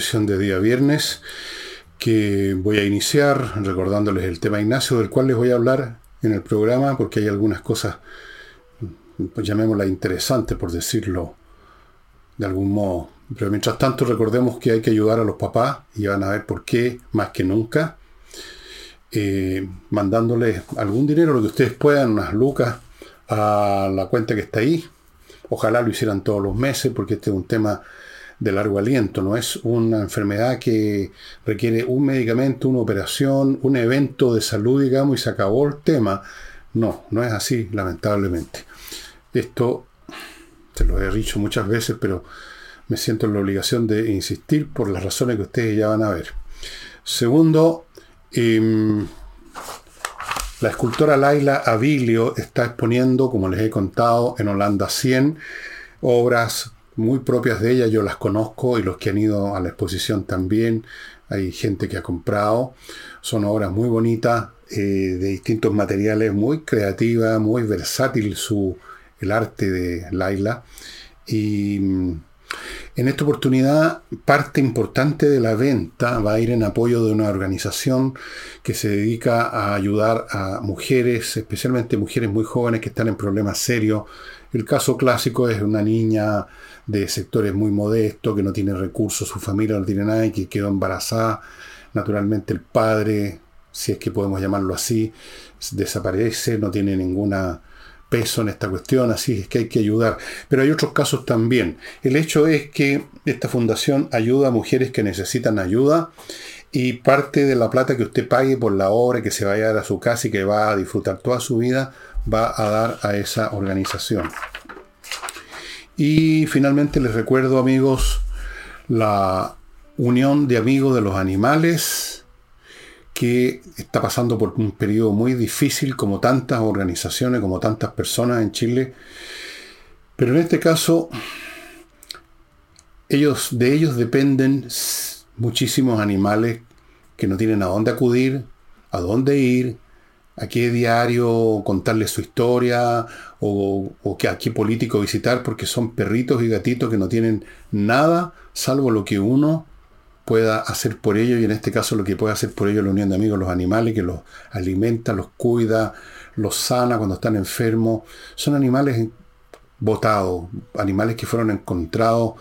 de día viernes que voy a iniciar recordándoles el tema Ignacio, del cual les voy a hablar en el programa, porque hay algunas cosas, pues llamémoslas interesantes, por decirlo de algún modo. Pero mientras tanto recordemos que hay que ayudar a los papás y van a ver por qué más que nunca. Eh, mandándoles algún dinero, lo que ustedes puedan, unas lucas, a la cuenta que está ahí. Ojalá lo hicieran todos los meses, porque este es un tema de largo aliento, no es una enfermedad que requiere un medicamento, una operación, un evento de salud, digamos, y se acabó el tema. No, no es así, lamentablemente. Esto, se lo he dicho muchas veces, pero me siento en la obligación de insistir por las razones que ustedes ya van a ver. Segundo, em, la escultora Laila Abilio está exponiendo, como les he contado, en Holanda 100 obras muy propias de ella, yo las conozco y los que han ido a la exposición también, hay gente que ha comprado, son obras muy bonitas, eh, de distintos materiales, muy creativa, muy versátil su, el arte de Laila. Y mm, en esta oportunidad, parte importante de la venta va a ir en apoyo de una organización que se dedica a ayudar a mujeres, especialmente mujeres muy jóvenes que están en problemas serios. El caso clásico es una niña de sectores muy modestos, que no tiene recursos, su familia no tiene nada y que quedó embarazada. Naturalmente el padre, si es que podemos llamarlo así, desaparece, no tiene ninguna peso en esta cuestión, así es que hay que ayudar. Pero hay otros casos también. El hecho es que esta fundación ayuda a mujeres que necesitan ayuda y parte de la plata que usted pague por la obra que se vaya a dar a su casa y que va a disfrutar toda su vida va a dar a esa organización. Y finalmente les recuerdo, amigos, la Unión de Amigos de los Animales, que está pasando por un periodo muy difícil, como tantas organizaciones, como tantas personas en Chile. Pero en este caso, ellos, de ellos dependen muchísimos animales que no tienen a dónde acudir, a dónde ir, a qué diario contarles su historia o, que a qué político visitar porque son perritos y gatitos que no tienen nada salvo lo que uno pueda hacer por ellos y en este caso lo que puede hacer por ellos la Unión de Amigos, los animales que los alimenta, los cuida, los sana cuando están enfermos. Son animales botados, animales que fueron encontrados.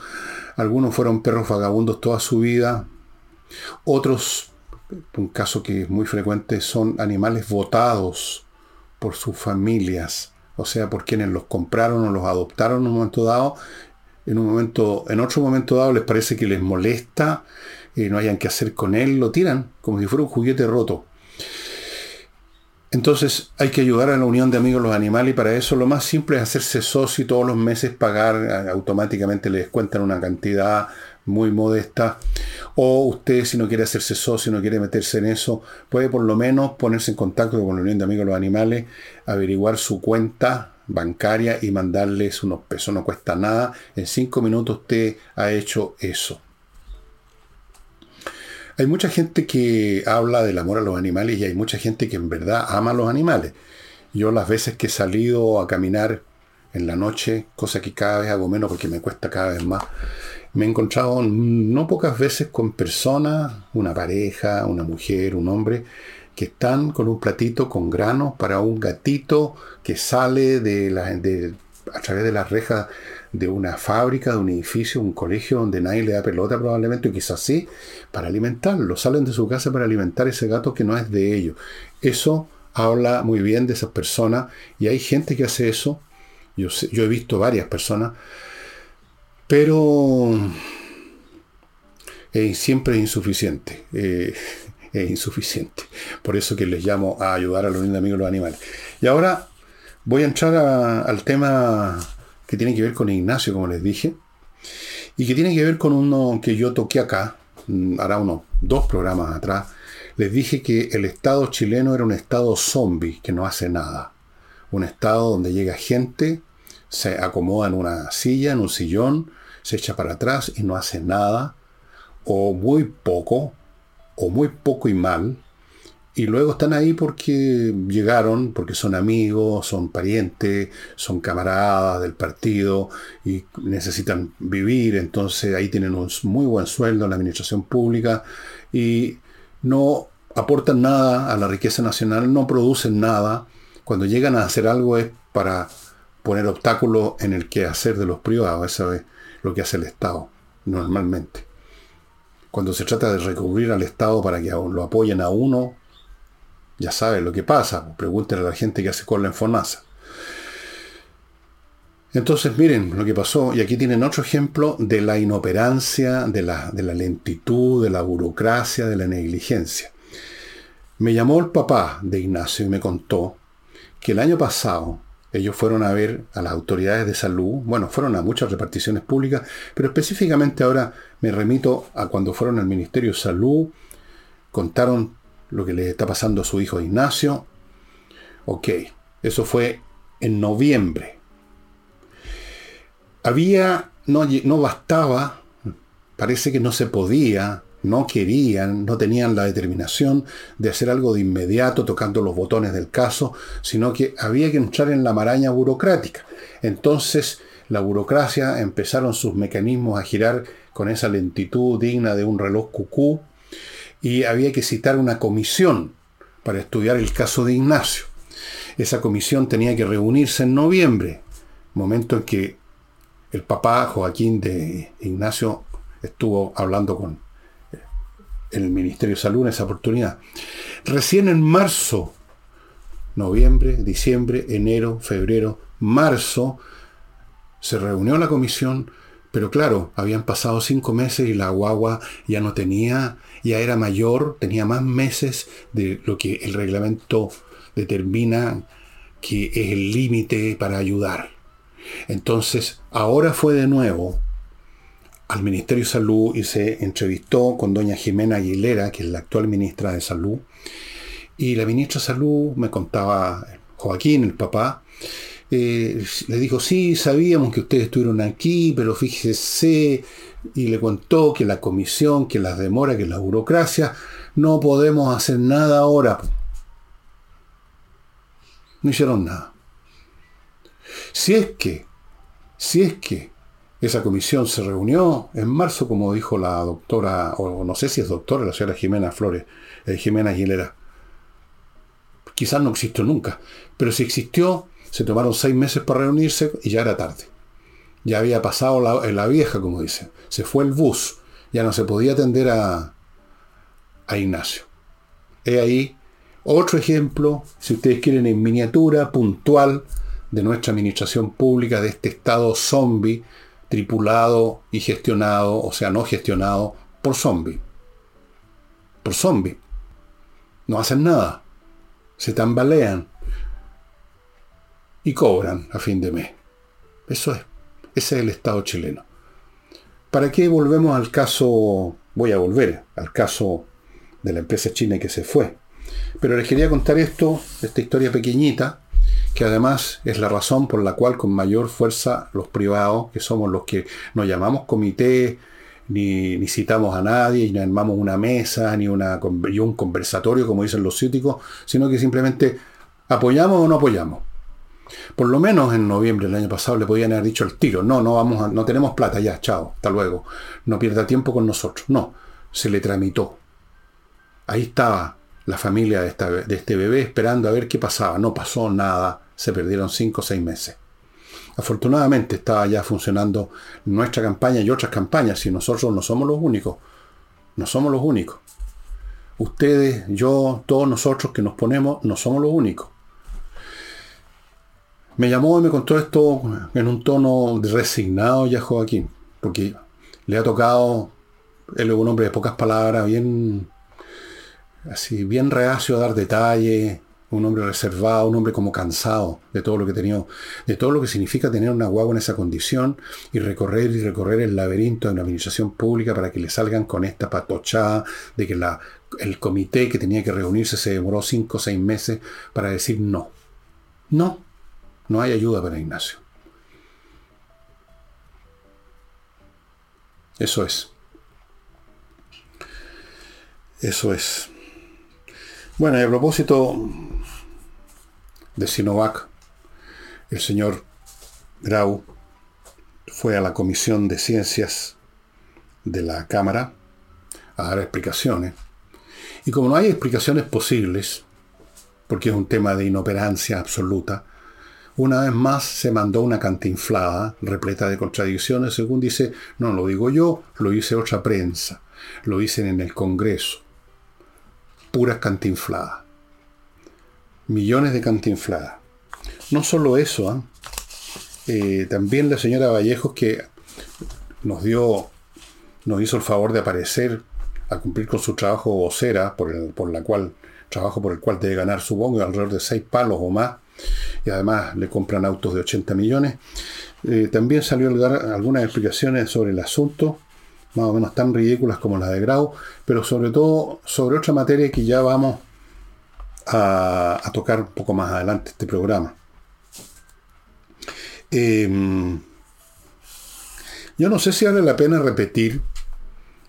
Algunos fueron perros vagabundos toda su vida. Otros un caso que es muy frecuente, son animales votados por sus familias, o sea, por quienes los compraron o los adoptaron en un momento dado. En, un momento, en otro momento dado les parece que les molesta, y no hayan que hacer con él, lo tiran como si fuera un juguete roto. Entonces hay que ayudar a la unión de amigos los animales y para eso lo más simple es hacerse socio y todos los meses pagar, automáticamente les descuentan una cantidad muy modesta. O usted, si no quiere hacerse socio, no quiere meterse en eso, puede por lo menos ponerse en contacto con la Unión de Amigos de los Animales, averiguar su cuenta bancaria y mandarles unos pesos. No cuesta nada. En cinco minutos usted ha hecho eso. Hay mucha gente que habla del amor a los animales y hay mucha gente que en verdad ama a los animales. Yo las veces que he salido a caminar en la noche, cosa que cada vez hago menos porque me cuesta cada vez más, me he encontrado no pocas veces con personas, una pareja, una mujer, un hombre, que están con un platito con granos para un gatito que sale de la, a través de las rejas de una fábrica, de un edificio, un colegio donde nadie le da pelota probablemente, o quizás sí, para alimentarlo. Salen de su casa para alimentar ese gato que no es de ellos. Eso habla muy bien de esas personas y hay gente que hace eso. Yo he visto varias personas pero es siempre es insuficiente. Eh, es insuficiente. Por eso que les llamo a ayudar a los amigos de los animales. Y ahora voy a entrar al tema que tiene que ver con Ignacio, como les dije, y que tiene que ver con uno que yo toqué acá, mm, hará unos dos programas atrás. Les dije que el Estado chileno era un Estado zombie, que no hace nada. Un Estado donde llega gente, se acomoda en una silla, en un sillón, se echa para atrás y no hace nada, o muy poco, o muy poco y mal, y luego están ahí porque llegaron, porque son amigos, son parientes, son camaradas del partido y necesitan vivir, entonces ahí tienen un muy buen sueldo en la administración pública y no aportan nada a la riqueza nacional, no producen nada. Cuando llegan a hacer algo es para poner obstáculos en el que hacer de los privados, eso es lo que hace el Estado normalmente. Cuando se trata de recurrir al Estado para que lo apoyen a uno, ya saben lo que pasa. Pregúntenle a la gente que hace cola en FONASA. Entonces, miren lo que pasó, y aquí tienen otro ejemplo de la inoperancia, de la, de la lentitud, de la burocracia, de la negligencia. Me llamó el papá de Ignacio y me contó que el año pasado ellos fueron a ver a las autoridades de salud, bueno, fueron a muchas reparticiones públicas, pero específicamente ahora me remito a cuando fueron al Ministerio de Salud, contaron lo que le está pasando a su hijo Ignacio. Ok, eso fue en noviembre. Había, no, no bastaba, parece que no se podía no querían, no tenían la determinación de hacer algo de inmediato tocando los botones del caso, sino que había que entrar en la maraña burocrática. Entonces la burocracia empezaron sus mecanismos a girar con esa lentitud digna de un reloj cucú y había que citar una comisión para estudiar el caso de Ignacio. Esa comisión tenía que reunirse en noviembre, momento en que el papá Joaquín de Ignacio estuvo hablando con el Ministerio de Salud en esa oportunidad. Recién en marzo, noviembre, diciembre, enero, febrero, marzo, se reunió la comisión, pero claro, habían pasado cinco meses y la guagua ya no tenía, ya era mayor, tenía más meses de lo que el reglamento determina que es el límite para ayudar. Entonces, ahora fue de nuevo al Ministerio de Salud y se entrevistó con doña Jimena Aguilera, que es la actual ministra de Salud. Y la ministra de Salud me contaba, Joaquín, el papá, eh, le dijo, sí, sabíamos que ustedes estuvieron aquí, pero fíjese, y le contó que la comisión, que las demoras, que la burocracia, no podemos hacer nada ahora. No hicieron nada. Si es que, si es que esa comisión se reunió en marzo, como dijo la doctora, o no sé si es doctora, la señora Jimena Flores, eh, Jimena Aguilera. Quizás no existió nunca, pero si existió, se tomaron seis meses para reunirse y ya era tarde. Ya había pasado la, la vieja, como dice. Se fue el bus, ya no se podía atender a, a Ignacio. He ahí otro ejemplo, si ustedes quieren, en miniatura, puntual, de nuestra administración pública, de este estado zombie tripulado y gestionado, o sea, no gestionado, por zombies. Por zombies. No hacen nada. Se tambalean. Y cobran a fin de mes. Eso es. Ese es el Estado chileno. ¿Para qué volvemos al caso? Voy a volver al caso de la empresa china que se fue. Pero les quería contar esto, esta historia pequeñita, que además es la razón por la cual con mayor fuerza los privados, que somos los que nos llamamos comité, ni, citamos a nadie, ni armamos una mesa, ni un conversatorio, como dicen los cíticos, sino que simplemente apoyamos o no apoyamos. Por lo menos en noviembre del año pasado le podían haber dicho el tiro, no, no vamos no tenemos plata, ya, chao, hasta luego. No pierda tiempo con nosotros. No, se le tramitó. Ahí estaba la familia de, de este bebé esperando a ver qué pasaba. No pasó nada, se perdieron cinco o seis meses. Afortunadamente estaba ya funcionando nuestra campaña y otras campañas, y nosotros no somos los únicos. No somos los únicos. Ustedes, yo, todos nosotros que nos ponemos, no somos los únicos. Me llamó y me contó esto en un tono resignado ya Joaquín, porque le ha tocado, él es un hombre de pocas palabras, bien así bien reacio a dar detalles, un hombre reservado, un hombre como cansado de todo lo que tenía, de todo lo que significa tener una guagua en esa condición y recorrer y recorrer el laberinto de una administración pública para que le salgan con esta patochada de que el comité que tenía que reunirse se demoró cinco o seis meses para decir no. No, no hay ayuda para Ignacio. Eso es. Eso es. Bueno, y a propósito de Sinovac, el señor Grau fue a la Comisión de Ciencias de la Cámara a dar explicaciones. Y como no hay explicaciones posibles, porque es un tema de inoperancia absoluta, una vez más se mandó una cantinflada repleta de contradicciones, según dice, no lo digo yo, lo dice otra prensa, lo dicen en el Congreso. Puras cantinfladas. Millones de cantinfladas. No solo eso, ¿ah? eh, también la señora Vallejos que nos dio, nos hizo el favor de aparecer a cumplir con su trabajo vocera, por, el, por la cual, trabajo por el cual debe ganar, supongo, alrededor de seis palos o más, y además le compran autos de 80 millones. Eh, también salió a dar algunas explicaciones sobre el asunto, más o menos tan ridículas como las de Grau, pero sobre todo sobre otra materia que ya vamos a, tocar un poco más adelante este programa. Em, yo no sé si vale la pena repetir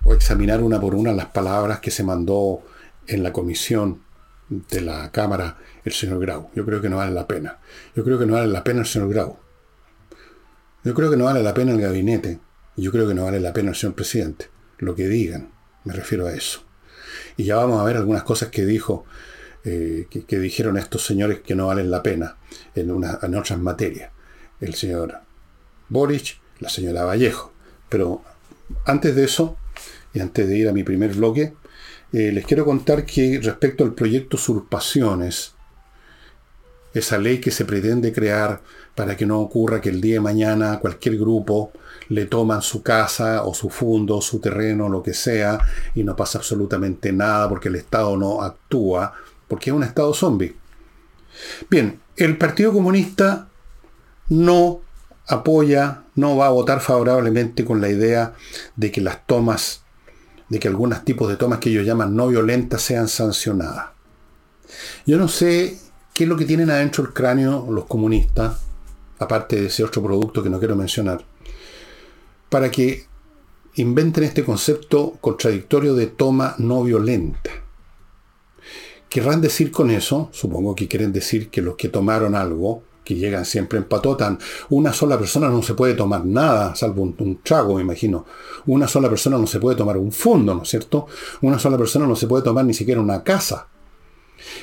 o examinar una por una las palabras que se mandó en la comisión de la Cámara el señor Grau. Yo creo que no vale la pena. Yo creo que no vale la pena el señor Grau. Yo creo que no vale la pena el gabinete. Yo creo que no vale la pena el señor presidente. Lo que digan, me refiero a eso. Y ya vamos a ver algunas cosas que dijo, eh, que, dijeron estos señores que no valen la pena en, una, en otras materias el señor Boric, la señora Vallejo. Pero antes de eso, y antes de ir a mi primer bloque, eh, les quiero contar que respecto al proyecto Usurpaciones, esa ley que se pretende crear para que no ocurra que el día de mañana cualquier grupo le toman su casa o su fondo, su terreno, lo que sea, y no pasa absolutamente nada porque el Estado no actúa, porque es un Estado zombie. Bien, el Partido Comunista no apoya, no va a votar favorablemente con la idea de que las tomas, de que algunos tipos de tomas que ellos llaman no violentas sean sancionadas. Yo no sé qué es lo que tienen adentro el cráneo los comunistas, aparte de ese otro producto que no quiero mencionar, para que inventen este concepto contradictorio de toma no violenta. Querrán decir con eso, supongo que quieren decir que los que tomaron algo que llegan siempre en patotan. Una sola persona no se puede tomar nada, salvo un, trago, me imagino. Una sola persona no se puede tomar un fondo, ¿no es cierto? Una sola persona no se puede tomar ni siquiera una casa.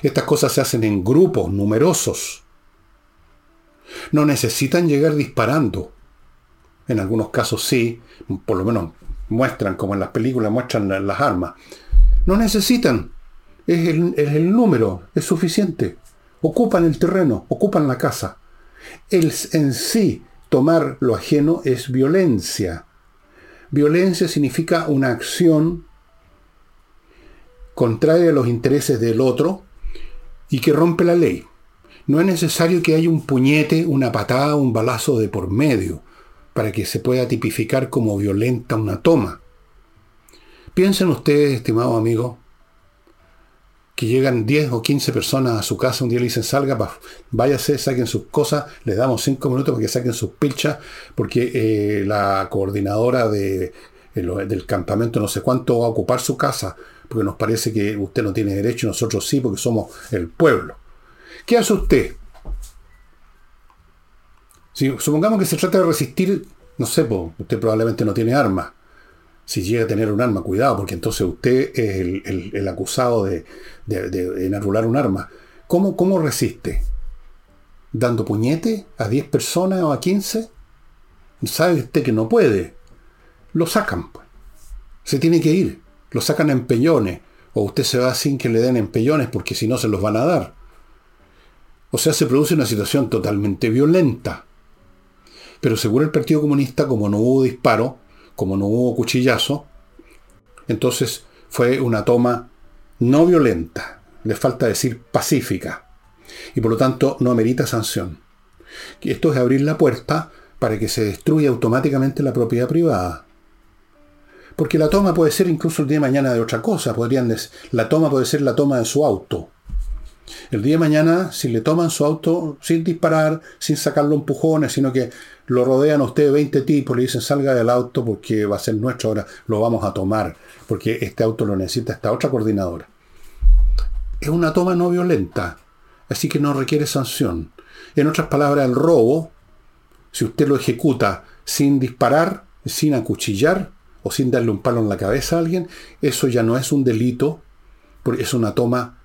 Estas cosas se hacen en grupos numerosos. No necesitan llegar disparando. En algunos casos sí, por lo menos muestran, como en las películas muestran las armas. No necesitan. Es el, número, es suficiente ocupan el terreno, ocupan la casa. El en sí tomar lo ajeno es violencia. Violencia significa una acción contraria a los intereses del otro y que rompe la ley. No es necesario que haya un puñete, una patada, un balazo de por medio para que se pueda tipificar como violenta una toma. Piensen ustedes, estimado amigo, que llegan 10 o 15 personas a su casa, un día le dicen salga, váyase, saquen sus cosas, les damos 5 minutos para que saquen sus pilchas, porque eh, la coordinadora de, del campamento no sé cuánto va a ocupar su casa, porque nos parece que usted no tiene derecho y nosotros sí, porque somos el pueblo. ¿Qué hace usted? Si supongamos que se trata de resistir, no sé, usted probablemente no tiene armas si llega a tener un arma, cuidado, porque entonces usted es el, acusado de, de, un arma. ¿Cómo, ¿Cómo resiste? ¿Dando puñete a 10 personas o a 15? ¿Sabe usted que no puede? Lo sacan, pues. Se tiene que ir. Lo sacan en pellones. O usted se va sin que le den empellones porque si no se los van a dar. O sea, se produce una situación totalmente violenta. Pero según el Partido Comunista, como no hubo disparo, como no hubo cuchillazo, entonces fue una toma no violenta, le falta decir pacífica, y por lo tanto no amerita sanción. Esto es abrir la puerta para que se destruya automáticamente la propiedad privada. Porque la toma puede ser incluso el día de mañana de otra cosa. Podrían la toma puede ser la toma de su auto. El día de mañana, si le toman su auto sin disparar, sin sacarlo empujones, sino que lo rodean a usted 20 tipos, le dicen salga del auto porque va a ser nuestro ahora, lo vamos a tomar, porque este auto lo necesita esta otra coordinadora. es una toma no violenta, así que no requiere sanción. En otras palabras, el robo, si usted lo ejecuta sin disparar, sin acuchillar o sin darle un palo en la cabeza a alguien, eso ya no es un delito, porque es una toma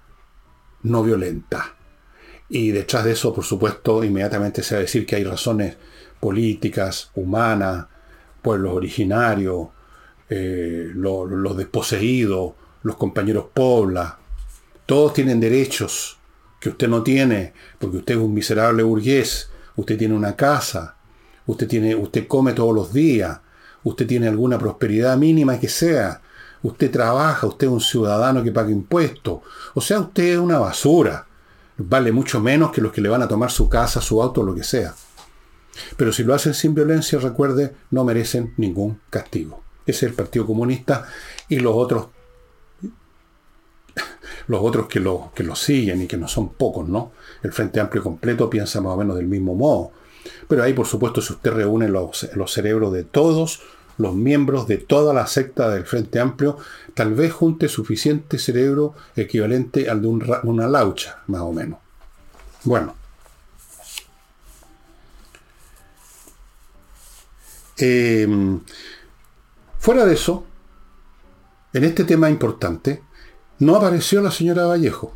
no violenta. Y detrás de eso, por supuesto, inmediatamente se va a decir que hay razones políticas, humanas, pueblos originarios, eh, los desposeídos, los compañeros pobla, todos tienen derechos que usted no tiene, porque usted es un miserable burgués, usted tiene una casa, usted, tiene, usted come todos los días, usted tiene alguna prosperidad mínima que sea, usted trabaja, usted es un ciudadano que paga impuestos, o sea, usted es una basura, vale mucho menos que los que le van a tomar su casa, su auto, lo que sea. Pero si lo hacen sin violencia, recuerde, no merecen ningún castigo. Ese es el Partido Comunista y los otros, los otros que lo, que lo siguen y que no son pocos, ¿no? El Frente Amplio completo piensa más o menos del mismo modo. Pero ahí, por supuesto, si usted reúne los, los cerebros de todos los miembros de toda la secta del Frente Amplio, tal vez junte suficiente cerebro equivalente al de una laucha, más o menos. Bueno. Em, fuera de eso, en este tema importante, no apareció la señora Vallejo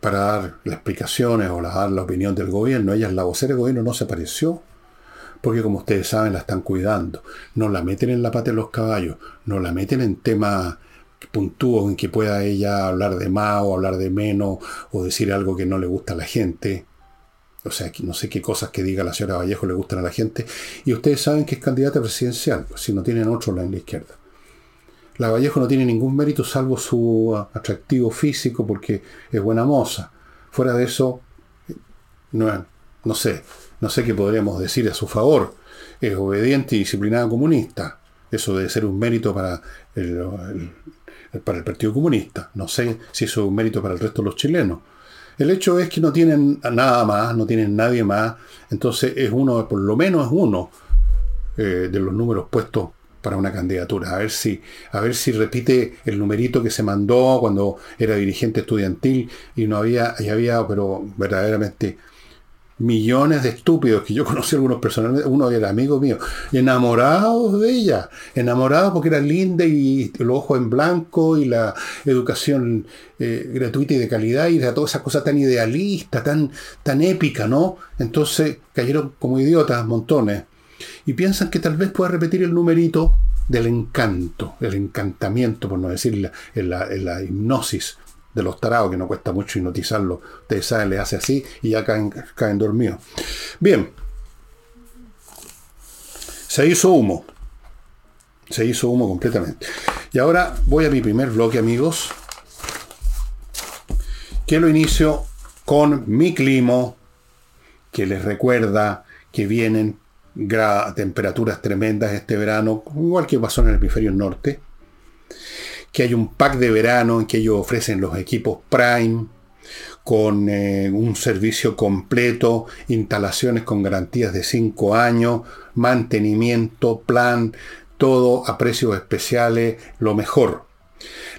para dar las explicaciones o dar la opinión del gobierno. Ella es la vocera del gobierno, no se apareció. Porque como ustedes saben, la están cuidando. No la meten en la pata de los caballos. No la meten en temas puntúos en que pueda ella hablar de más o hablar de menos o decir algo que no le gusta a la gente. O sea, no sé qué cosas que diga la señora Vallejo le gustan a la gente. Y ustedes saben que es candidata presidencial, pues, si no tienen otro en la izquierda. La Vallejo no tiene ningún mérito salvo su atractivo físico porque es buena moza. Fuera de eso, no, no sé, no sé qué podríamos decir a su favor. Es obediente y disciplinada comunista. Eso debe ser un mérito para el, para el Partido Comunista. No sé si eso es un mérito para el resto de los chilenos. El hecho es que no tienen nada más, no tienen nadie más. Entonces es uno, por lo menos es uno eh, de los números puestos para una candidatura. A ver si, a ver si repite el numerito que se mandó cuando era dirigente estudiantil y no había, y había, pero verdaderamente millones de estúpidos que yo conocí algunos personalmente, uno era amigo mío, enamorados de ella, enamorados porque era linda y los ojos en blanco y la educación eh, gratuita y de calidad y era toda esa cosa tan idealista, tan, tan épica, ¿no? Entonces cayeron como idiotas montones y piensan que tal vez pueda repetir el numerito del encanto, el encantamiento, por no decir la, la, hipnosis de los tarados, que no cuesta mucho hipnotizarlo. Ustedes saben, le hace así y ya caen, caen dormidos. Bien. Se hizo humo. Se hizo humo completamente. Y ahora voy a mi primer bloque, amigos. Que lo inicio con mi clima, que les recuerda que vienen temperaturas tremendas este verano, igual que pasó en el hemisferio norte. Que hay un pack de verano en que ellos ofrecen los equipos Prime con eh, un servicio completo, instalaciones con garantías de 5 años, mantenimiento, plan, todo a precios especiales, lo mejor.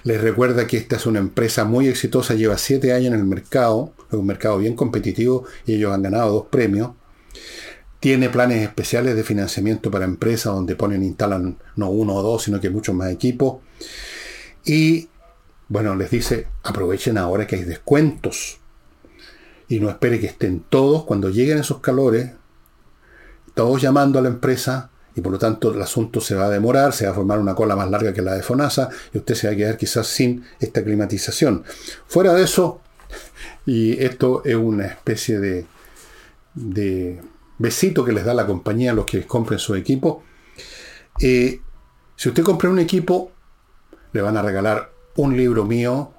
Les recuerda que esta es una empresa muy exitosa, lleva 7 años en el mercado, es un mercado bien competitivo y ellos han ganado dos premios. Tiene planes especiales de financiamiento para empresas donde ponen, instalan no uno o dos, sino que muchos más equipos. Y bueno, les dice, aprovechen ahora que hay descuentos. Y no espere que estén todos, cuando lleguen esos calores, todos llamando a la empresa, y por lo tanto el asunto se va a demorar, se va a formar una cola más larga que la de FONASA, y usted se va a quedar quizás sin esta climatización. Fuera de eso, y esto es una especie de, de besito que les da la compañía a los que compren su equipo. Eh, si usted compra un equipo, le van a regalar un libro mío,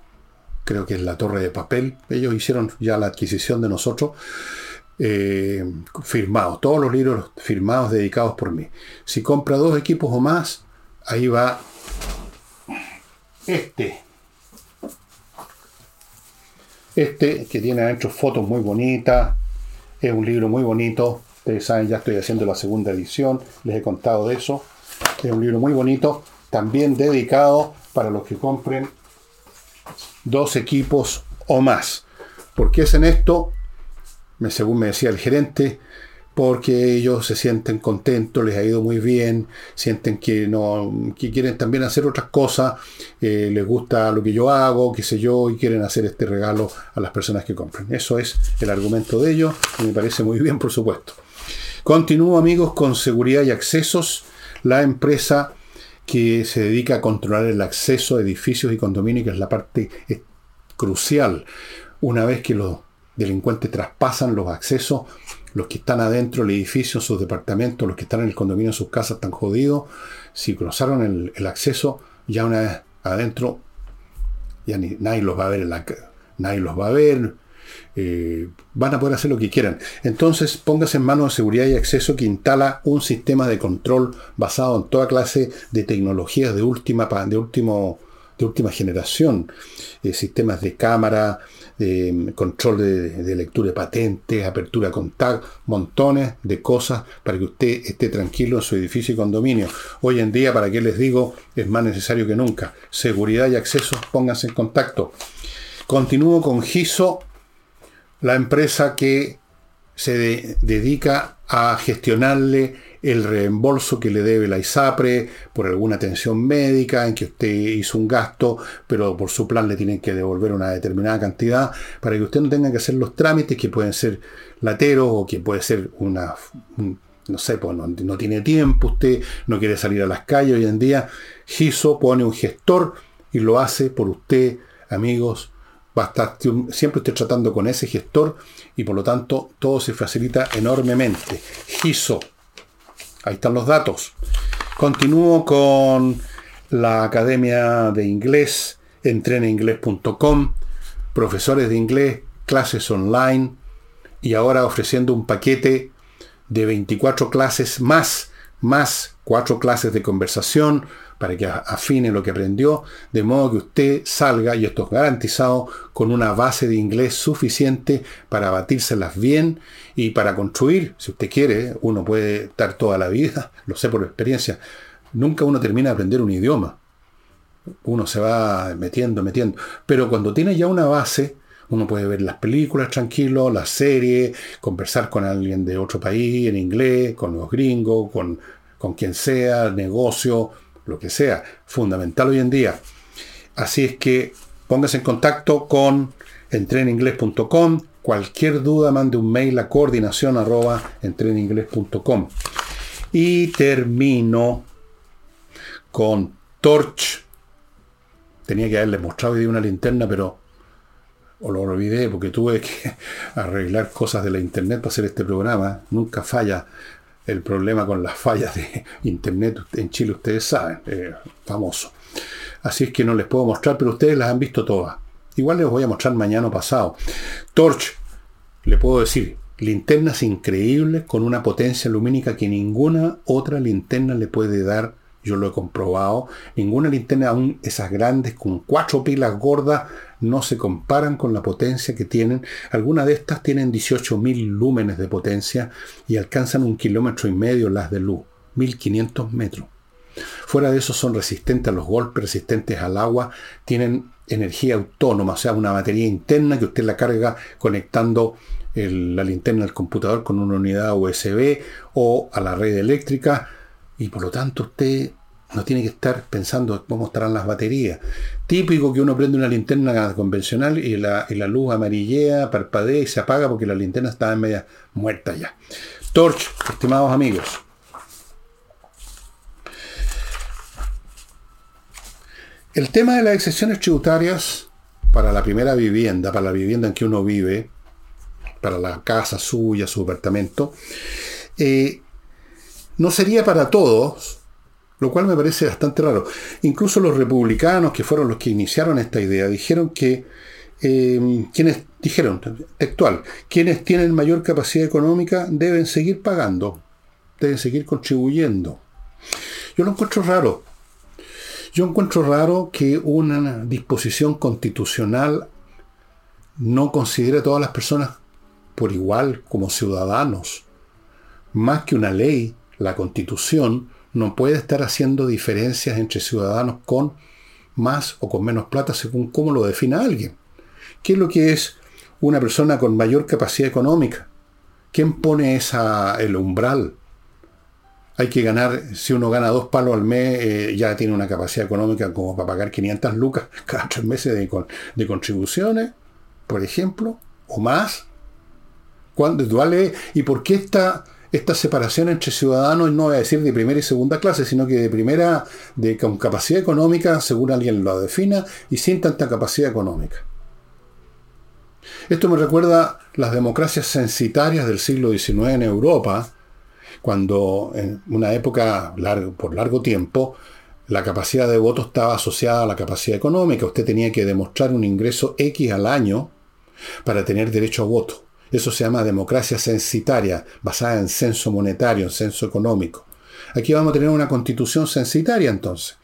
creo que es La Torre de Papel. Ellos hicieron ya la adquisición de nosotros, eh, firmados, todos los libros firmados dedicados por mí. Si compra dos equipos o más, ahí va este. Este que tiene adentro fotos muy bonitas. Es un libro muy bonito. Ustedes saben, ya estoy haciendo la segunda edición, les he contado de eso. Es un libro muy bonito, también dedicado para los que compren dos equipos o más. ¿Por qué hacen esto? Según me decía el gerente, porque ellos se sienten contentos, les ha ido muy bien, sienten que no que quieren también hacer otras cosas, eh, les gusta lo que yo hago, qué sé yo, y quieren hacer este regalo a las personas que compran. Eso es el argumento de ellos me parece muy bien, por supuesto. Continúo, amigos, con seguridad y accesos. La empresa que se dedica a controlar el acceso a edificios y condominios, que es la parte crucial. Una vez que los delincuentes traspasan los accesos, los que están adentro del edificio, sus departamentos, los que están en el condominio, en sus casas, están jodidos. Si cruzaron el, acceso, ya una vez adentro, ya ni, nadie los va a ver, en la, nadie los va a ver. Eh, van a poder hacer lo que quieran. Entonces, póngase en manos de seguridad y acceso que instala un sistema de control basado en toda clase de tecnologías de última, de último, de última generación. Eh, sistemas de cámara, control de, lectura de patentes, apertura con tag, montones de cosas para que usted esté tranquilo en su edificio y condominio. Hoy en día, para qué les digo, es más necesario que nunca. Seguridad y acceso, pónganse en contacto. Continúo con GISO, la empresa que se dedica a gestionarle el reembolso que le debe la ISAPRE por alguna atención médica en que usted hizo un gasto, pero por su plan le tienen que devolver una determinada cantidad para que usted no tenga que hacer los trámites que pueden ser lateros o que puede ser una... no sé, pues no, tiene tiempo, usted no quiere salir a las calles hoy en día. GISO pone un gestor y lo hace por usted, amigos. Va a estar siempre usted tratando con ese gestor y por lo tanto todo se facilita enormemente. GISO Ahí están los datos. Continúo con la Academia de Inglés, entrenainglés.com, profesores de inglés, clases online y ahora ofreciendo un paquete de 24 clases más, más 4 clases de conversación, para que afine lo que aprendió, de modo que usted salga, y esto es garantizado, con una base de inglés suficiente para batírselas bien y para construir, si usted quiere, uno puede estar toda la vida, lo sé por experiencia, nunca uno termina de aprender un idioma. Uno se va metiendo, metiendo. Pero cuando tiene ya una base, uno puede ver las películas tranquilo, las series, conversar con alguien de otro país en inglés, con los gringos, con, con quien sea, negocio, lo que sea, fundamental hoy en día. Así es que póngase en contacto con entreninglés.com. Cualquier duda, mande un mail a coordinación arroba Y termino con Torch. Tenía que haberles mostrado hoy una linterna, pero o lo olvidé porque tuve que arreglar cosas de la internet para hacer este programa. Nunca falla el problema con las fallas de internet en Chile, ustedes saben, famoso. Así es que no les puedo mostrar, pero ustedes las han visto todas. Igual les voy a mostrar mañana o pasado. Torch, le puedo decir, linternas increíbles con una potencia lumínica que ninguna otra linterna le puede dar. Yo lo he comprobado. Ninguna linterna, aún esas grandes, con cuatro pilas gordas, no se comparan con la potencia que tienen. Algunas de estas tienen 18.000 lúmenes de potencia y alcanzan un kilómetro y medio las de luz, 1.500 metros. Fuera de eso son resistentes a los golpes, resistentes al agua, tienen energía autónoma, o sea, una batería interna que usted la carga conectando la linterna al computador con una unidad USB o a la red eléctrica y por lo tanto usted no tiene que estar pensando cómo estarán las baterías. Típico que uno prende una linterna convencional y la, luz amarillea, parpadea y se apaga porque la linterna está en media muerta ya. Torch, estimados amigos. El tema de las excepciones tributarias para la primera vivienda, para la vivienda en que uno vive, para la casa suya, su apartamento, eh, no sería para todos, lo cual me parece bastante raro. Incluso los republicanos, que fueron los que iniciaron esta idea, dijeron que em, quienes dijeron textual, quienes tienen mayor capacidad económica deben seguir pagando, deben seguir contribuyendo. Yo lo encuentro raro. Yo encuentro raro que una disposición constitucional no considere a todas las personas por igual como ciudadanos. Más que una ley, la constitución no puede estar haciendo diferencias entre ciudadanos con más o con menos plata según cómo lo defina alguien. ¿Qué es lo que es una persona con mayor capacidad económica? ¿Quién pone esa, el umbral? Hay que ganar, si uno gana dos palos al mes, eh, ya tiene una capacidad económica como para pagar 500 lucas cada tres meses de, de contribuciones, por ejemplo, o más. ¿Cuándo, ¿Y por qué esta, esta separación entre ciudadanos, no voy a decir de primera y segunda clase, sino que de primera, de, con capacidad económica, según alguien lo defina, y sin tanta capacidad económica? Esto me recuerda las democracias censitarias del siglo XIX en Europa, cuando en una época por largo tiempo la capacidad de voto estaba asociada a la capacidad económica. Usted tenía que demostrar un ingreso X al año para tener derecho a voto. Eso se llama democracia censitaria, basada en censo monetario, en censo económico. Aquí vamos a tener una constitución censitaria entonces,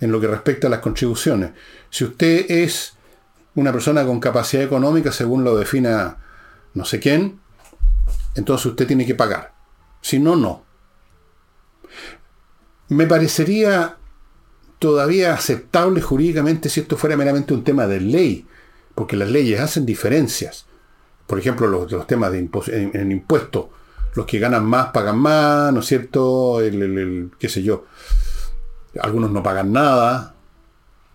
en lo que respecta a las contribuciones. Si usted es una persona con capacidad económica, según lo defina no sé quién, entonces usted tiene que pagar. Si no, no. Me parecería todavía aceptable jurídicamente si esto fuera meramente un tema de ley, porque las leyes hacen diferencias. Por ejemplo, los, temas de en, impuestos. Los que ganan más pagan más, ¿no es cierto? El, qué sé yo. Algunos no pagan nada,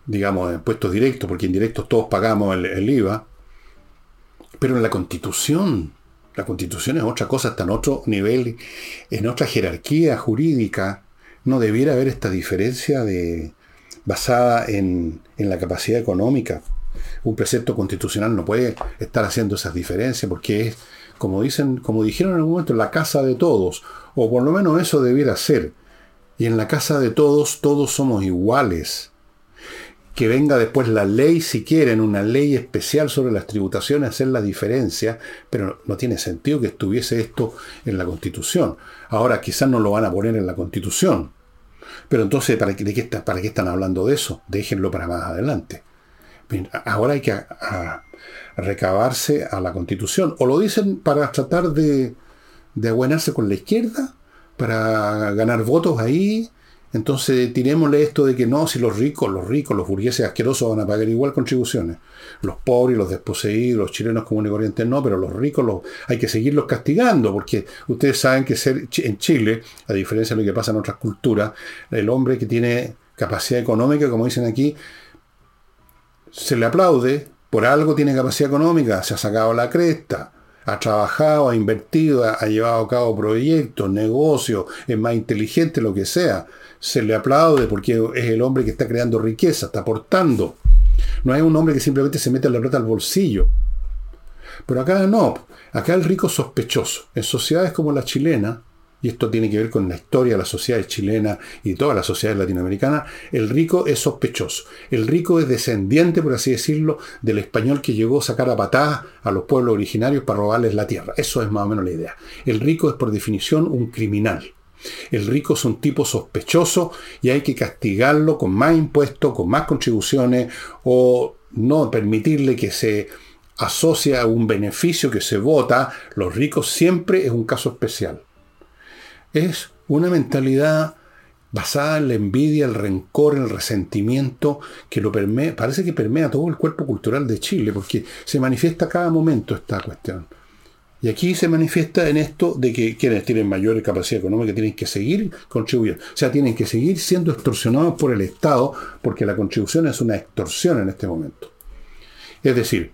digamos, impuestos directos, porque indirectos todos pagamos el, IVA. Pero en la constitución, la constitución es otra cosa, está en otro nivel, en otra jerarquía jurídica. No debiera haber esta diferencia de, basada en, en la capacidad económica. Un precepto constitucional no puede estar haciendo esas diferencias porque es, como dicen, como dijeron en algún momento, la casa de todos, o por lo menos eso debiera ser. Y en la casa de todos, todos somos iguales que venga después la ley, si quieren, una ley especial sobre las tributaciones, hacer la diferencia, pero no tiene sentido que estuviese esto en la Constitución. Ahora quizás no lo van a poner en la Constitución. Pero entonces, ¿para qué, para qué están hablando de eso? Déjenlo para más adelante. Ahora hay que recabarse a la Constitución. O lo dicen para tratar de, de con la izquierda, para ganar votos ahí, entonces tirémosle esto de que no, si los ricos, los ricos, los burgueses asquerosos van a pagar igual contribuciones. Los pobres, los desposeídos, los chilenos comunes y corrientes no, pero los ricos los, hay que seguirlos castigando, porque ustedes saben que en Chile, a diferencia de lo que pasa en otras culturas, el hombre que tiene capacidad económica, como dicen aquí, se le aplaude, por algo tiene capacidad económica, se ha sacado la cresta, ha trabajado, ha invertido, ha, llevado a cabo proyectos, negocios, es más inteligente, lo que sea se le aplaude porque es el hombre que está creando riqueza, está aportando. No es un hombre que simplemente se mete la plata al bolsillo. Pero acá no, acá el rico sospechoso. En sociedades como la chilena, y esto tiene que ver con la historia de la sociedad chilena y todas las sociedades latinoamericanas, el rico es sospechoso. El rico es descendiente, por así decirlo, del español que llegó a sacar a patadas a los pueblos originarios para robarles la tierra. Eso es más o menos la idea. El rico es por definición un criminal. El rico es un tipo sospechoso y hay que castigarlo con más impuestos, con más contribuciones o no permitirle que se asocie a un beneficio que se vota. Los ricos siempre es un caso especial. Es una mentalidad basada en la envidia, el rencor, el resentimiento, que lo parece que permea todo el cuerpo cultural de Chile, porque se manifiesta a cada momento esta cuestión. Y aquí se manifiesta en esto de que quienes tienen mayor capacidad económica tienen que seguir contribuyendo. O sea, tienen que seguir siendo extorsionados por el Estado porque la contribución es una extorsión en este momento. Es decir,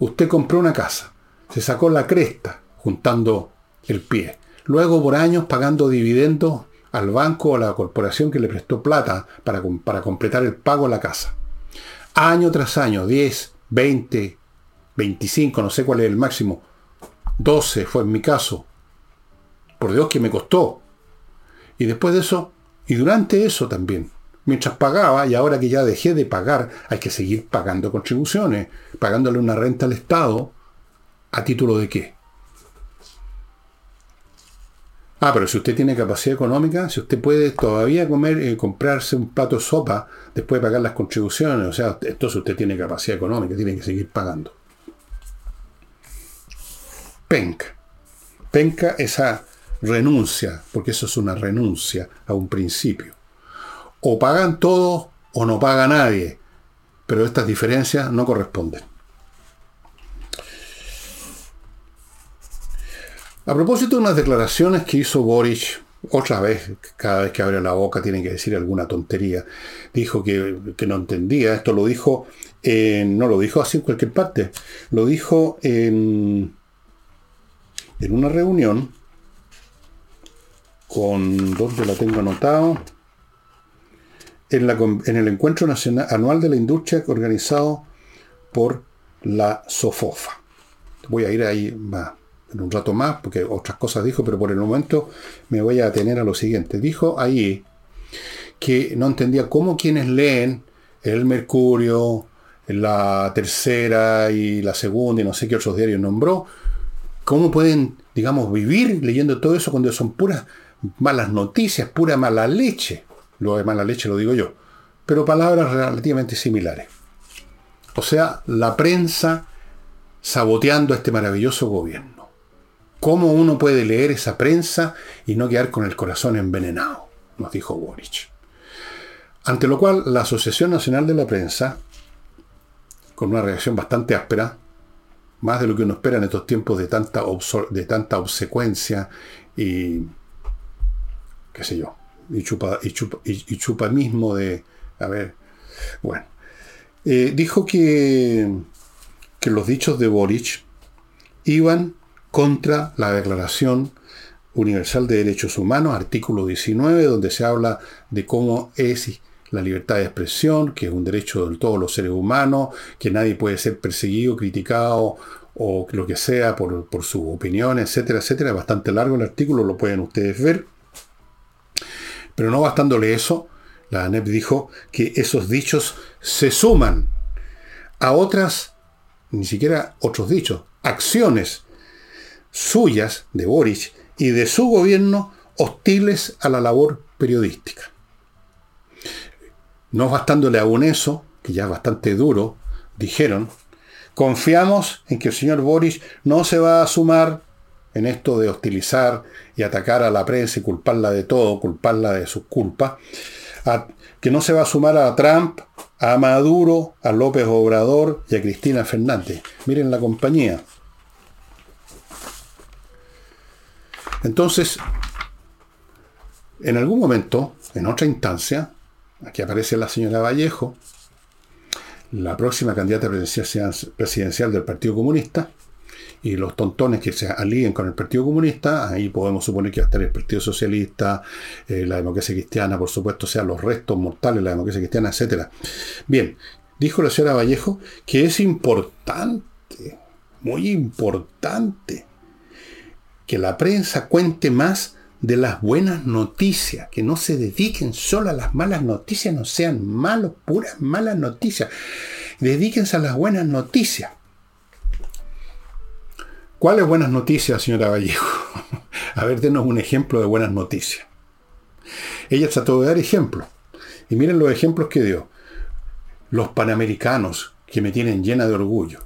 usted compró una casa, se sacó la cresta juntando el pie, luego por años pagando dividendos al banco o a la corporación que le prestó plata para, para completar el pago de la casa. Año tras año, 10, 20, 25, no sé cuál es el máximo 12 fue en mi caso. Por Dios que me costó. Y después de eso, y durante eso también, mientras pagaba, y ahora que ya dejé de pagar, hay que seguir pagando contribuciones, pagándole una renta al Estado, ¿a título de qué? Ah, pero si usted tiene capacidad económica, si usted puede todavía comer, y eh, comprarse un plato de sopa después de pagar las contribuciones, o sea, entonces usted tiene capacidad económica, tiene que seguir pagando penca. Penca esa renuncia, porque eso es una renuncia a un principio. O pagan todo o no paga nadie. Pero estas diferencias no corresponden. A propósito de unas declaraciones que hizo Boric, otra vez, cada vez que abre la boca tiene que decir alguna tontería, dijo que, no entendía, esto lo dijo, no lo dijo así en cualquier parte, lo dijo en, en una reunión con, ¿dónde la tengo anotado? En, la, en el Encuentro Nacional Anual de la Industria organizado por la SOFOFA. Voy a ir ahí más en un rato más, porque otras cosas dijo, pero por el momento me voy a atener a lo siguiente. Dijo ahí que no entendía cómo quienes leen el Mercurio, la tercera y la segunda y no sé qué otros diarios nombró, cómo pueden, digamos, vivir leyendo todo eso cuando son puras malas noticias, pura mala leche. Lo de mala leche lo digo yo, pero palabras relativamente similares. O sea, la prensa saboteando a este maravilloso gobierno. ¿Cómo uno puede leer esa prensa y no quedar con el corazón envenenado? Nos dijo Boric. Ante lo cual, la Asociación Nacional de la Prensa, con una reacción bastante áspera, más de lo que uno espera en estos tiempos de tanta, de obsecuencia y, qué sé yo, y chupa, y chupa, y, chupa mismo de, a ver, bueno, eh, dijo que, que los dichos de Boric iban contra la Declaración Universal de Derechos Humanos, artículo 19, donde se habla de cómo es la libertad de expresión, que es un derecho de todos los seres humanos, que nadie puede ser perseguido, criticado o lo que sea por, su opinión, etcétera, etcétera. Es bastante largo el artículo, lo pueden ustedes ver. Pero no bastándole eso, la ANEP dijo que esos dichos se suman a otras, ni siquiera otros dichos, acciones suyas, de Boric, y de su gobierno hostiles a la labor periodística. No bastándole aún eso, que ya es bastante duro, dijeron, confiamos en que el señor Boric no se va a sumar en esto de hostilizar y atacar a la prensa y culparla de todo, culparla de sus culpas, que no se va a sumar a Trump, a Maduro, a López Obrador y a Cristina Fernández. Miren la compañía. Entonces, en algún momento, en otra instancia, aquí aparece la señora Vallejo, la próxima candidata presidencial del Partido Comunista, y los tontones que se alíen con el Partido Comunista, ahí podemos suponer que va a estar el Partido Socialista, eh, la democracia cristiana, por supuesto, sea los restos mortales, la democracia cristiana, etc. Bien, dijo la señora Vallejo que es importante, muy importante, que la prensa cuente más de las buenas noticias, que no se dediquen solo a las malas noticias, no sean malos, puras malas noticias. Dedíquense a las buenas noticias. ¿Cuáles buenas noticias, señora Vallejo? a ver, denos un ejemplo de buenas noticias. Ella trató de dar ejemplos. Y miren los ejemplos que dio. Los panamericanos, que me tienen llena de orgullo.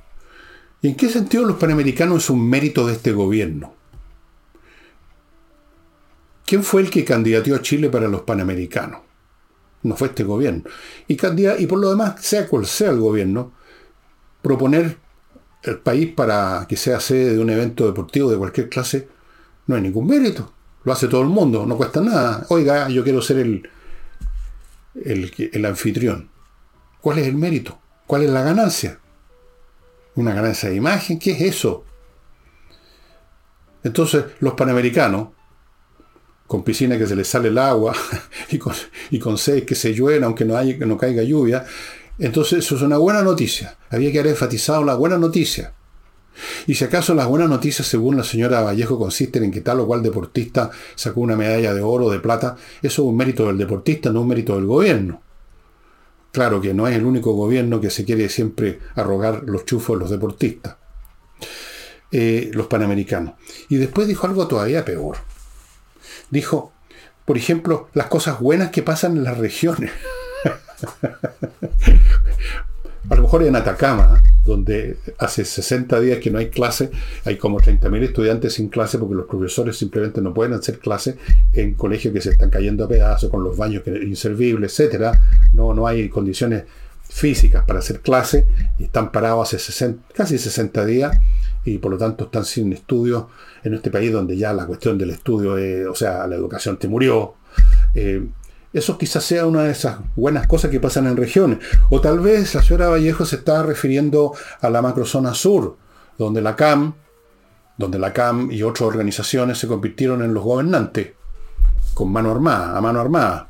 ¿Y en qué sentido los panamericanos es un mérito de este gobierno? ¿Quién fue el que candidateó a Chile para los Panamericanos? No fue este gobierno. Y, y por lo demás, sea cual sea el gobierno, proponer el país para que sea sede de un evento deportivo de cualquier clase, no hay ningún mérito. Lo hace todo el mundo, no cuesta nada. Oiga, yo quiero ser el, el, el anfitrión. ¿Cuál es el mérito? ¿Cuál es la ganancia? ¿Una ganancia de imagen? ¿Qué es eso? Entonces, los panamericanos, con piscina que se le sale el agua y con, y con que se llueve aunque no, haya, no caiga lluvia. Entonces eso es una buena noticia. Había que haber enfatizado la buena noticia. Y si acaso las buenas noticias, según la señora Vallejo, consisten en que tal o cual deportista sacó una medalla de oro o de plata, eso es un mérito del deportista, no un mérito del gobierno. Claro que no es el único gobierno que se quiere siempre arrogar los chufos los deportistas, eh, los panamericanos. Y después dijo algo todavía peor dijo, por ejemplo, las cosas buenas que pasan en las regiones. A lo mejor en Atacama, donde hace 60 días que no hay clase, hay como 30.000 estudiantes sin clase porque los profesores simplemente no pueden hacer clase en colegios que se están cayendo a pedazos, con los baños inservibles, etc. No, no hay condiciones físicas para hacer clase y están parados hace casi 60 días y por lo tanto están sin estudios en este país donde ya la cuestión del estudio, o sea, la educación te murió. Eh, eso quizás sea una de esas buenas cosas que pasan en regiones. O tal vez la señora Vallejo se está refiriendo a la macrozona sur, donde la CAM, donde la CAM y otras organizaciones se convirtieron en los gobernantes, con mano armada, a mano armada.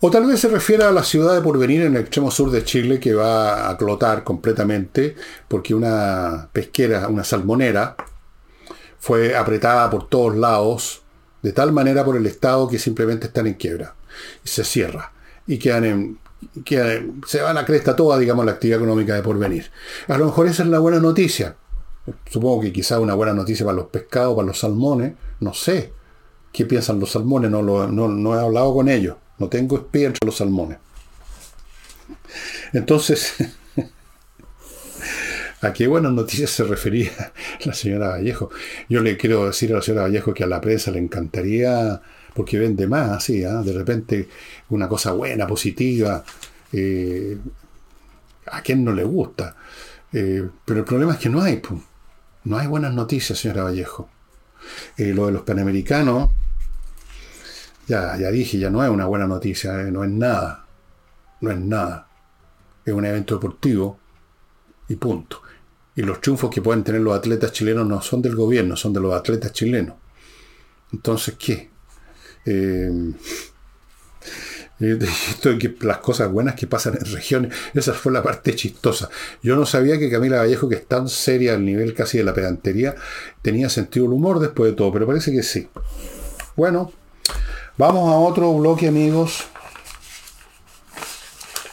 O tal vez se refiere a la ciudad de Porvenir en el extremo sur de Chile que va a clotar completamente porque una pesquera, una salmonera, fue apretada por todos lados de tal manera por el Estado que simplemente están en quiebra. Y se cierra. Y quedan en, se va a la cresta toda, digamos, la actividad económica de porvenir. A lo mejor esa es la buena noticia. Supongo que quizá una buena noticia para los pescados, para los salmones, no sé. ¿Qué piensan los salmones? No, lo, no, he hablado con ellos. No tengo espía entre los salmones. Entonces, ¿A qué buenas noticias se refería la señora Vallejo? Yo le quiero decir a la señora Vallejo que a la prensa le encantaría, porque vende más, así, ¿ah? de repente una cosa buena, positiva. Eh, ¿A quién no le gusta? Eh, pero el problema es que no hay, no hay buenas noticias, señora Vallejo. Eh, lo de los panamericanos, ya, ya dije, ya no es una buena noticia, no es nada. No es nada. Es un evento deportivo y punto. Y los triunfos que pueden tener los atletas chilenos no son del gobierno, son de los atletas chilenos. Entonces, ¿qué? Eh, eh esto las cosas buenas que pasan en regiones, esa fue la parte chistosa. Yo no sabía que Camila Vallejo, que es tan seria al nivel casi de la pedantería, tenía sentido el humor después de todo, pero parece que sí. Bueno, vamos a otro bloque, amigos.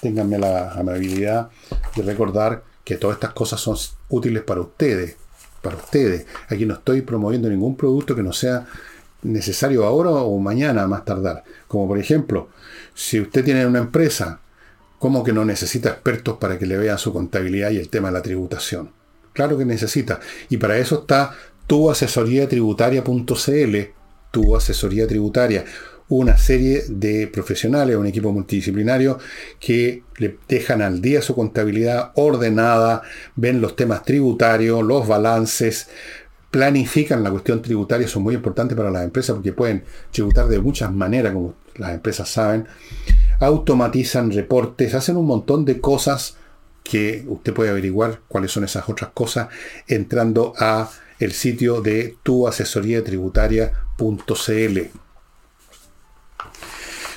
Ténganme la amabilidad de recordar que todas estas cosas son útiles para ustedes, para ustedes. Aquí no estoy promoviendo ningún producto que no sea necesario ahora o mañana más tardar. Como por ejemplo, si usted tiene una empresa, ¿cómo que no necesita expertos para que le vean su contabilidad y el tema de la tributación? Claro que necesita. Y para eso está tu asesoría tu asesoría tributaria una serie de profesionales, un equipo multidisciplinario que le dejan al día su contabilidad ordenada, ven los temas tributarios, los balances, planifican la cuestión tributaria, son muy importantes para las empresas porque pueden tributar de muchas maneras, como las empresas saben, automatizan reportes, hacen un montón de cosas que usted puede averiguar cuáles son esas otras cosas entrando a el sitio de tuasesoriatributaria.cl.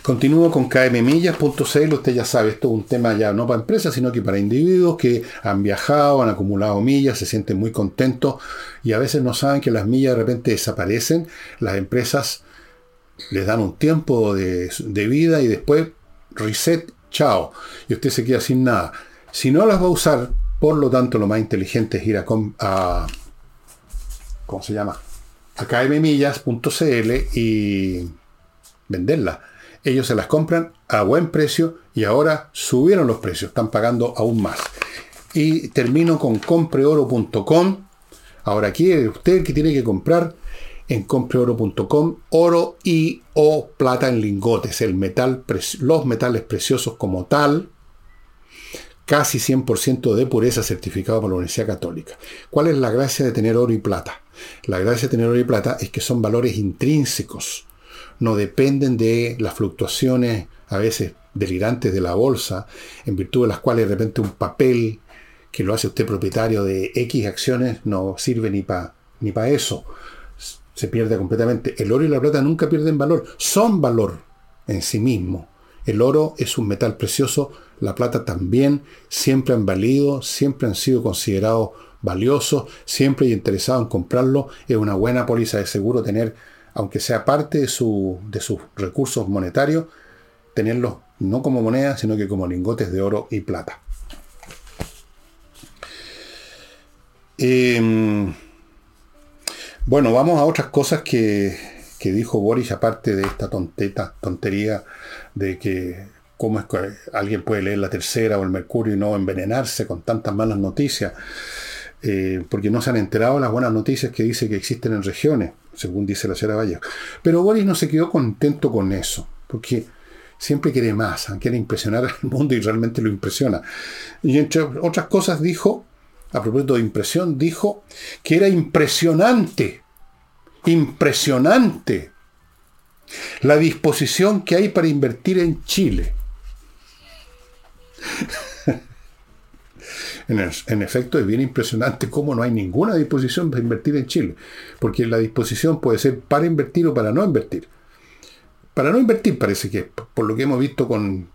Continúo con kmmillas.cl, usted ya sabe, esto es un tema ya no para empresas, sino que para individuos que han viajado, han acumulado millas, se sienten muy contentos y a veces no saben que las millas de repente desaparecen, las empresas les dan un tiempo de, vida y después reset, chao, y usted se queda sin nada. Si no las va a usar, por lo tanto lo más inteligente es ir a, a ¿cómo se llama? a kmmillas.cl y venderla ellos se las compran a buen precio y ahora subieron los precios, están pagando aún más. Y termino con compreoro.com. Ahora aquí usted que tiene que comprar en compreoro.com oro y o plata en lingotes, el metal, los metales preciosos como tal, casi 100% de pureza certificado por la Universidad Católica. ¿Cuál es la gracia de tener oro y plata? La gracia de tener oro y plata es que son valores intrínsecos no dependen de las fluctuaciones a veces delirantes de la bolsa, en virtud de las cuales de repente un papel que lo hace usted propietario de X acciones no sirve ni para ni eso. Se pierde completamente. El oro y la plata nunca pierden valor, son valor en sí mismo. El oro es un metal precioso, la plata también, siempre han valido, siempre han sido considerados valiosos, siempre hay interesado en comprarlo. Es una buena póliza de seguro tener aunque sea parte de, su, de sus recursos monetarios, tenerlos no como moneda, sino que como lingotes de oro y plata. Em, bueno, vamos a otras cosas que, dijo Boris, aparte de esta tonteta, tontería de que cómo es que alguien puede leer la tercera o el Mercurio y no envenenarse con tantas malas noticias, eh, porque no se han enterado las buenas noticias que dice que existen en regiones, según dice la señora Valle. Pero Boris no se quedó contento con eso, porque siempre quiere más, quiere impresionar al mundo y realmente lo impresiona. Y entre otras cosas dijo, a propósito de impresión, dijo que era impresionante, impresionante la disposición que hay para invertir en Chile. En, efecto, es bien impresionante cómo no hay ninguna disposición para invertir en Chile. Porque la disposición puede ser para invertir o para no invertir. Para no invertir parece que, por lo que hemos visto con...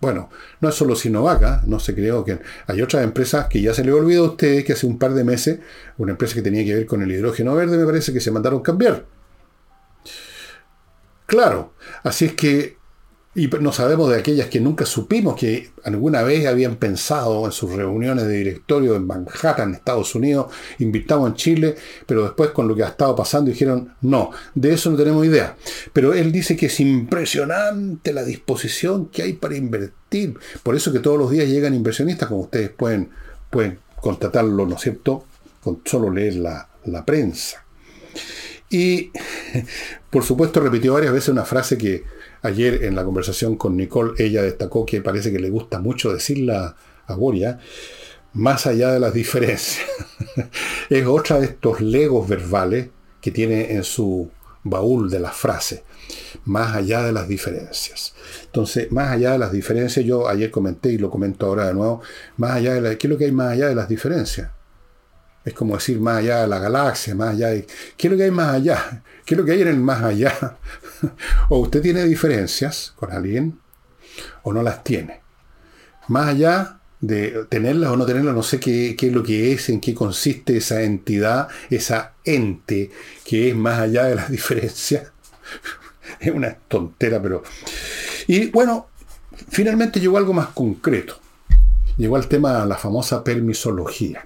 Bueno, no es solo Sinovac, no se creó que hay otras empresas que ya se le olvidó a ustedes que hace un par de meses, una empresa que tenía que ver con el hidrógeno verde, me parece que se mandaron cambiar. Claro, así es que, y no sabemos de aquellas que nunca supimos que alguna vez habían pensado en sus reuniones de directorio en Manhattan, Estados Unidos, invitamos en Chile, pero después con lo que ha estado pasando dijeron, no, de eso no tenemos idea. Pero él dice que es impresionante la disposición que hay para invertir. Por eso que todos los días llegan inversionistas, como ustedes pueden, pueden constatarlo, ¿no es cierto?, con solo leer la, la prensa. Y, por supuesto, repitió varias veces una frase que ayer en la conversación con Nicole ella destacó que parece que le gusta mucho decirla a Boria, más allá de las diferencias. es otra de estos legos verbales que tiene en su baúl de las frases. Más allá de las diferencias. Entonces, más allá de las diferencias, yo ayer comenté y lo comento ahora de nuevo, más allá de la, ¿qué es lo que hay más allá de las diferencias? Es como decir más allá de la galaxia, más allá de... ¿Qué es lo que hay más allá? ¿Qué es lo que hay en el más allá? o usted tiene diferencias con alguien o no las tiene. Más allá de tenerlas o no tenerlas, no sé qué, es lo que es, en qué consiste esa entidad, esa ente que es más allá de las diferencias. es una tontera, pero... Y bueno, finalmente llegó algo más concreto. Llegó al tema, la famosa permisología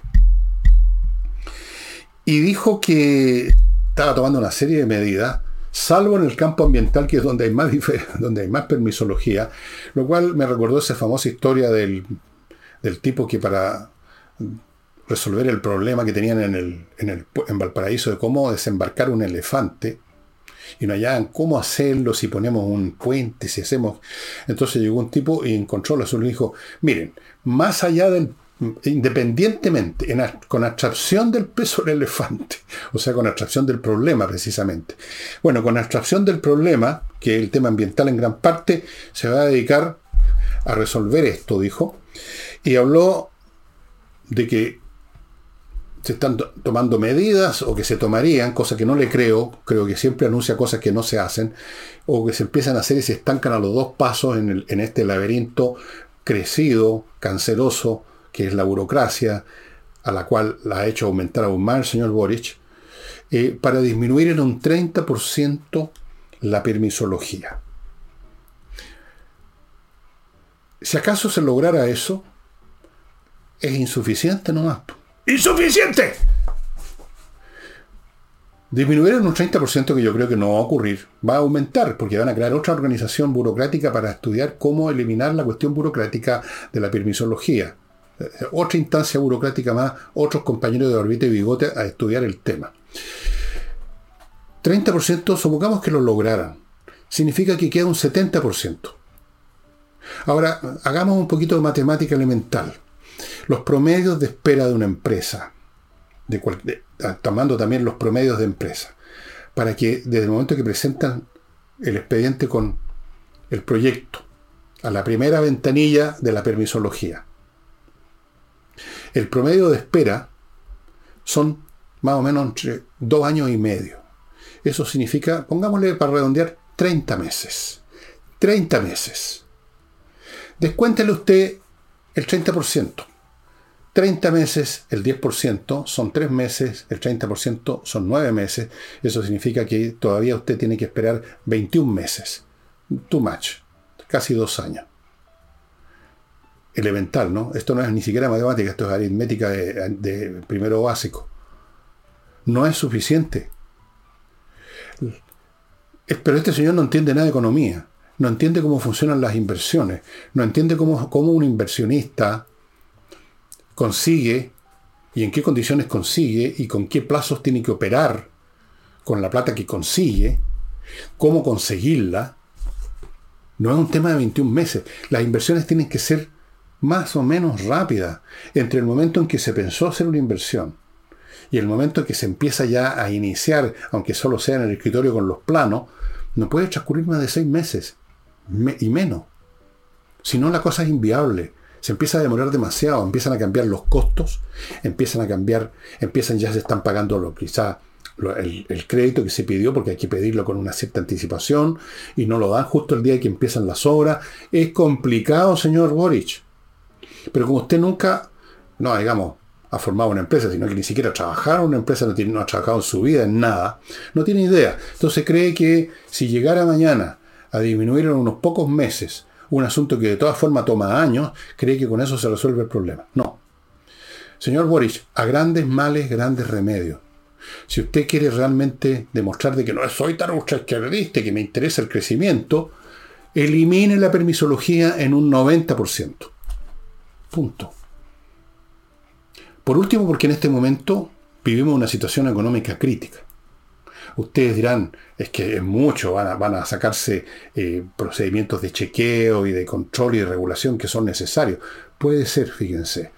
y dijo que estaba tomando una serie de medidas, salvo en el campo ambiental, que es donde hay más, donde hay más permisología, lo cual me recordó esa famosa historia del, tipo que para resolver el problema que tenían en, el, en, el, en Valparaíso de cómo desembarcar un elefante, y no hallaban cómo hacerlo, si ponemos un puente, si hacemos... Entonces llegó un tipo y encontró la solución y dijo, miren, más allá del independientemente, con abstracción del peso del elefante, o sea, con abstracción del problema precisamente. Bueno, con abstracción del problema, que el tema ambiental en gran parte, se va a dedicar a resolver esto, dijo, y habló de que se están tomando medidas o que se tomarían, cosa que no le creo, creo que siempre anuncia cosas que no se hacen, o que se empiezan a hacer y se estancan a los dos pasos en este laberinto crecido, canceroso, que es la burocracia, a la cual la ha hecho aumentar aún más el señor Boric, eh, para disminuir en un 30% la permisología. Si acaso se lograra eso, es insuficiente nomás. ¡Insuficiente! Disminuir en un 30% que yo creo que no va a ocurrir, va a aumentar, porque van a crear otra organización burocrática para estudiar cómo eliminar la cuestión burocrática de la permisología. Eh, otra instancia burocrática más, otros compañeros de órbita y bigote a estudiar el tema. 30%, supongamos que lo lograran. Significa que queda un 70%. Ahora, hagamos un poquito de matemática elemental. Los promedios de espera de una empresa, ah, tomando también los promedios de empresa, para que desde el momento que presentan el expediente con el proyecto, a la primera ventanilla de la permisología, el promedio de espera son más o menos entre dos años y medio. Eso significa, pongámosle para redondear, 30 meses. 30 meses. Descuéntele usted el 30%. 30 meses, el 10% son 3 meses, el 30% son 9 meses. Eso significa que todavía usted tiene que esperar 21 meses. Too much. Casi dos años elemental, ¿no? Esto no es ni siquiera matemática, esto es aritmética de, primero básico. No es suficiente. Pero este señor no entiende nada de economía. no entiende cómo funcionan las inversiones, no entiende cómo, cómo un inversionista consigue y en qué condiciones consigue y con qué plazos tiene que operar con la plata que consigue, cómo conseguirla, no es un tema de 21 meses. Las inversiones tienen que ser más o menos rápidas. Entre el momento en que se pensó hacer una inversión y el momento en que se empieza ya a iniciar, aunque solo sea en el escritorio con los planos, no puede transcurrir más de seis meses y menos. Si no, la cosa es inviable. Se empieza a demorar demasiado, empiezan a cambiar los costos, empiezan a cambiar, empiezan ya se están pagando lo, quizá el, el, crédito que se pidió, porque hay que pedirlo con una cierta anticipación, y no lo dan justo el día que empiezan las obras. Es complicado, señor Boric. Pero como usted nunca, no, digamos, ha formado una empresa, sino que ni siquiera ha trabajado en una empresa, no, no ha trabajado en su vida en nada, no tiene idea. Entonces cree que si llegara mañana a disminuir en unos pocos meses un asunto que de todas formas toma años, cree que con eso se resuelve el problema. No. Señor Boris, a grandes males, grandes remedios. Si usted quiere realmente demostrar de que no soy tan ultraizquierdista, que me interesa el crecimiento, elimine la permisología en un 90%. Punto. Por último, porque en este momento vivimos una situación económica crítica. Ustedes dirán, es que es mucho, van a, sacarse eh, procedimientos de chequeo y de control y de regulación que son necesarios. Puede ser, fíjense.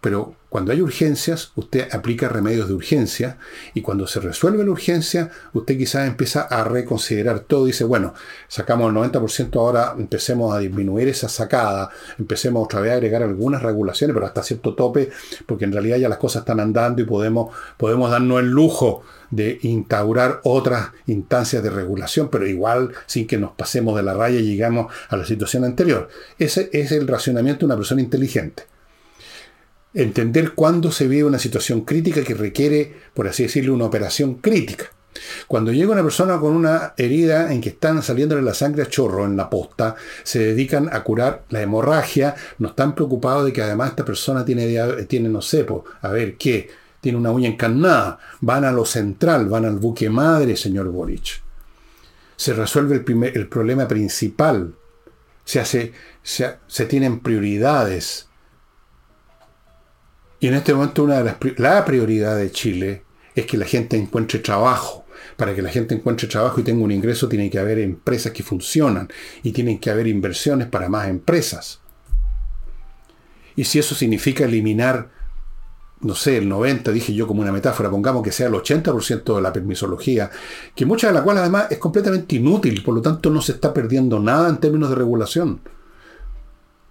Pero cuando hay urgencias, usted aplica remedios de urgencia y cuando se resuelve la urgencia, usted quizás empieza a reconsiderar todo. Dice, bueno, sacamos el 90%, ahora empecemos a disminuir esa sacada, empecemos otra vez a agregar algunas regulaciones, pero hasta cierto tope, porque en realidad ya las cosas están andando y podemos, podemos darnos el lujo de instaurar otras instancias de regulación, pero igual sin que nos pasemos de la raya y llegamos a la situación anterior. Ese es el racionamiento de una persona inteligente entender cuándo se vive una situación crítica que requiere, por así decirlo, una operación crítica. Cuando llega una persona con una herida en que están saliéndole la sangre a chorro en la posta, se dedican a curar la hemorragia, no están preocupados de que además esta persona tiene, tiene no sé, a ver qué, tiene una uña encarnada, van a lo central, van al buque madre, señor Boric. Se resuelve el, el problema principal, se, hace, se, se tienen prioridades, y en este momento una de las la prioridad de Chile es que la gente encuentre trabajo. Para que la gente encuentre trabajo y tenga un ingreso tiene que haber empresas que funcionan y tienen que haber inversiones para más empresas. Y si eso significa eliminar, no sé, el 90, dije yo como una metáfora, pongamos que sea el 80% de la permisología, que mucha de la cual además es completamente inútil, por lo tanto no se está perdiendo nada en términos de regulación.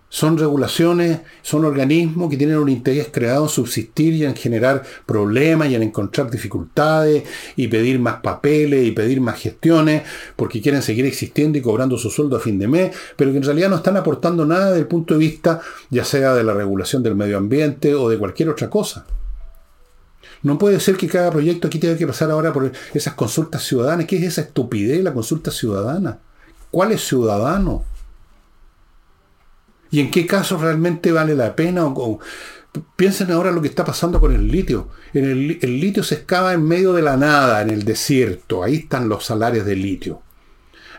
Son regulaciones, son organismos que tienen un interés creado en subsistir y en generar problemas y en encontrar dificultades y pedir más papeles y pedir más gestiones porque quieren seguir existiendo y cobrando su sueldo a fin de mes, pero que en realidad no están aportando nada desde el punto de vista ya sea de la regulación del medio ambiente o de cualquier otra cosa. No puede ser que cada proyecto aquí tenga que pasar ahora por esas consultas ciudadanas. ¿Qué es esa estupidez, la consulta ciudadana? ¿Cuál es ciudadano? ¿Y en qué caso realmente vale la pena? O, piensen ahora lo que está pasando con el litio. En el, litio se excava en medio de la nada, en el desierto. Ahí están los salarios del litio.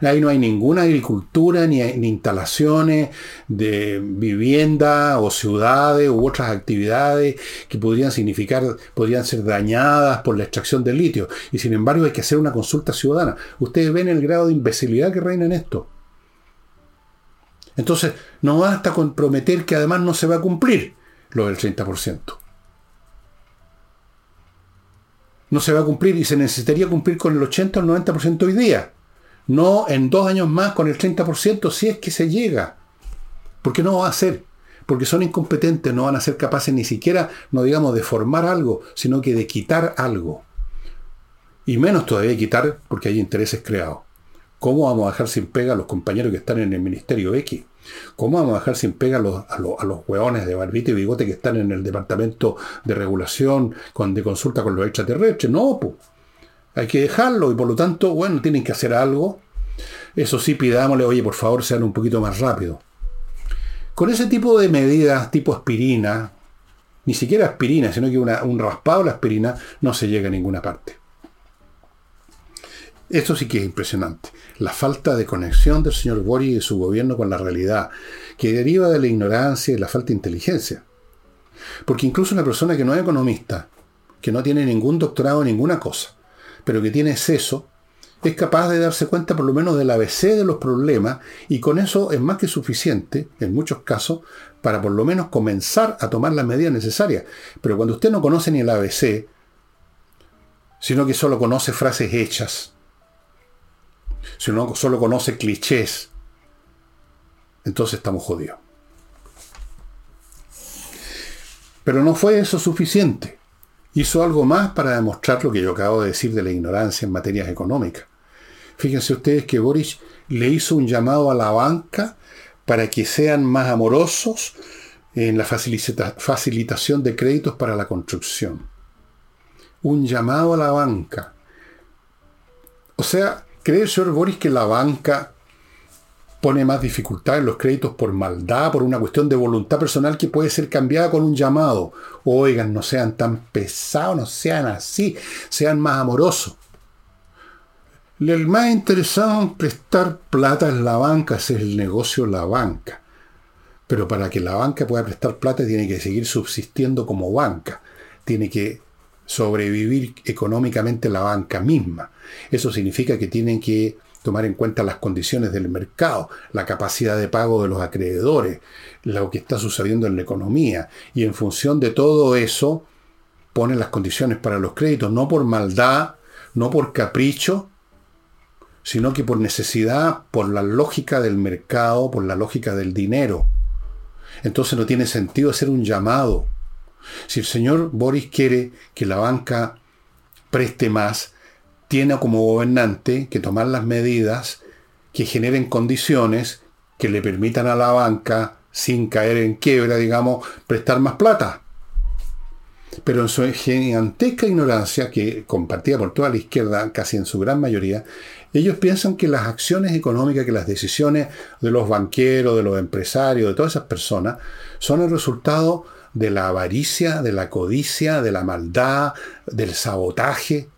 Ahí no hay ninguna agricultura ni, ni instalaciones de vivienda o ciudades u otras actividades que podrían significar, podrían ser dañadas por la extracción del litio. Y sin embargo hay que hacer una consulta ciudadana. Ustedes ven el grado de imbecilidad que reina en esto. Entonces, no basta con prometer que además no se va a cumplir lo del 30%. No se va a cumplir y se necesitaría cumplir con el 80 o el 90% hoy día. No en dos años más con el 30% si es que se llega. Porque no va a ser. Porque son incompetentes, no van a ser capaces ni siquiera, no digamos, de formar algo, sino que de quitar algo. Y menos todavía quitar porque hay intereses creados. ¿Cómo vamos a dejar sin pega a los compañeros que están en el Ministerio X? ¿Cómo vamos a dejar sin pega a los, a hueones de barbita y bigote que están en el Departamento de Regulación con, de consulta con los extraterrestres? No, pues. Hay que dejarlo y por lo tanto, bueno, tienen que hacer algo. Eso sí, pidámosle, oye, por favor, sean un poquito más rápido. Con ese tipo de medidas, tipo aspirina, ni siquiera aspirina, sino que un raspado de la aspirina, no se llega a ninguna parte. Esto sí que es impresionante. La falta de conexión del señor Boris y de su gobierno con la realidad, que deriva de la ignorancia y la falta de inteligencia. Porque incluso una persona que no es economista, que no tiene ningún doctorado en ninguna cosa, pero que tiene exceso, es capaz de darse cuenta por lo menos del ABC de los problemas y con eso es más que suficiente, en muchos casos, para por lo menos comenzar a tomar las medidas necesarias. Pero cuando usted no conoce ni el ABC, sino que solo conoce frases hechas, sino solo conoce clichés, entonces estamos jodidos. Pero no fue eso suficiente. Hizo algo más para demostrar lo que yo acabo de decir de la ignorancia en materias económicas. Fíjense ustedes que Boris le hizo un llamado a la banca para que sean más amorosos en la facilitación de créditos para la construcción. Un llamado a la banca. O sea, ¿cree el señor Boris que la banca pone más dificultad en los créditos por maldad, por una cuestión de voluntad personal que puede ser cambiada con un llamado? Oigan, no sean tan pesados, no sean así, sean más amorosos. El más interesado en prestar plata es la banca, ese es el negocio la banca. Pero para que la banca pueda prestar plata tiene que seguir subsistiendo como banca. Tiene que sobrevivir económicamente la banca misma. Eso significa que tienen que tomar en cuenta las condiciones del mercado, la capacidad de pago de los acreedores, lo que está sucediendo en la economía. Y en función de todo eso, ponen las condiciones para los créditos, no por maldad, no por capricho, sino que por necesidad, por la lógica del mercado, por la lógica del dinero. Entonces no tiene sentido hacer un llamado. Si el señor Boris quiere que la banca preste más, tiene como gobernante que tomar las medidas que generen condiciones que le permitan a la banca, sin caer en quiebra, digamos, prestar más plata. Pero en su gigantesca ignorancia, que compartida por toda la izquierda, casi en su gran mayoría, ellos piensan que las acciones económicas, que las decisiones de los banqueros, de los empresarios, de todas esas personas, son el resultado de la avaricia, de la codicia, de la maldad, del sabotaje.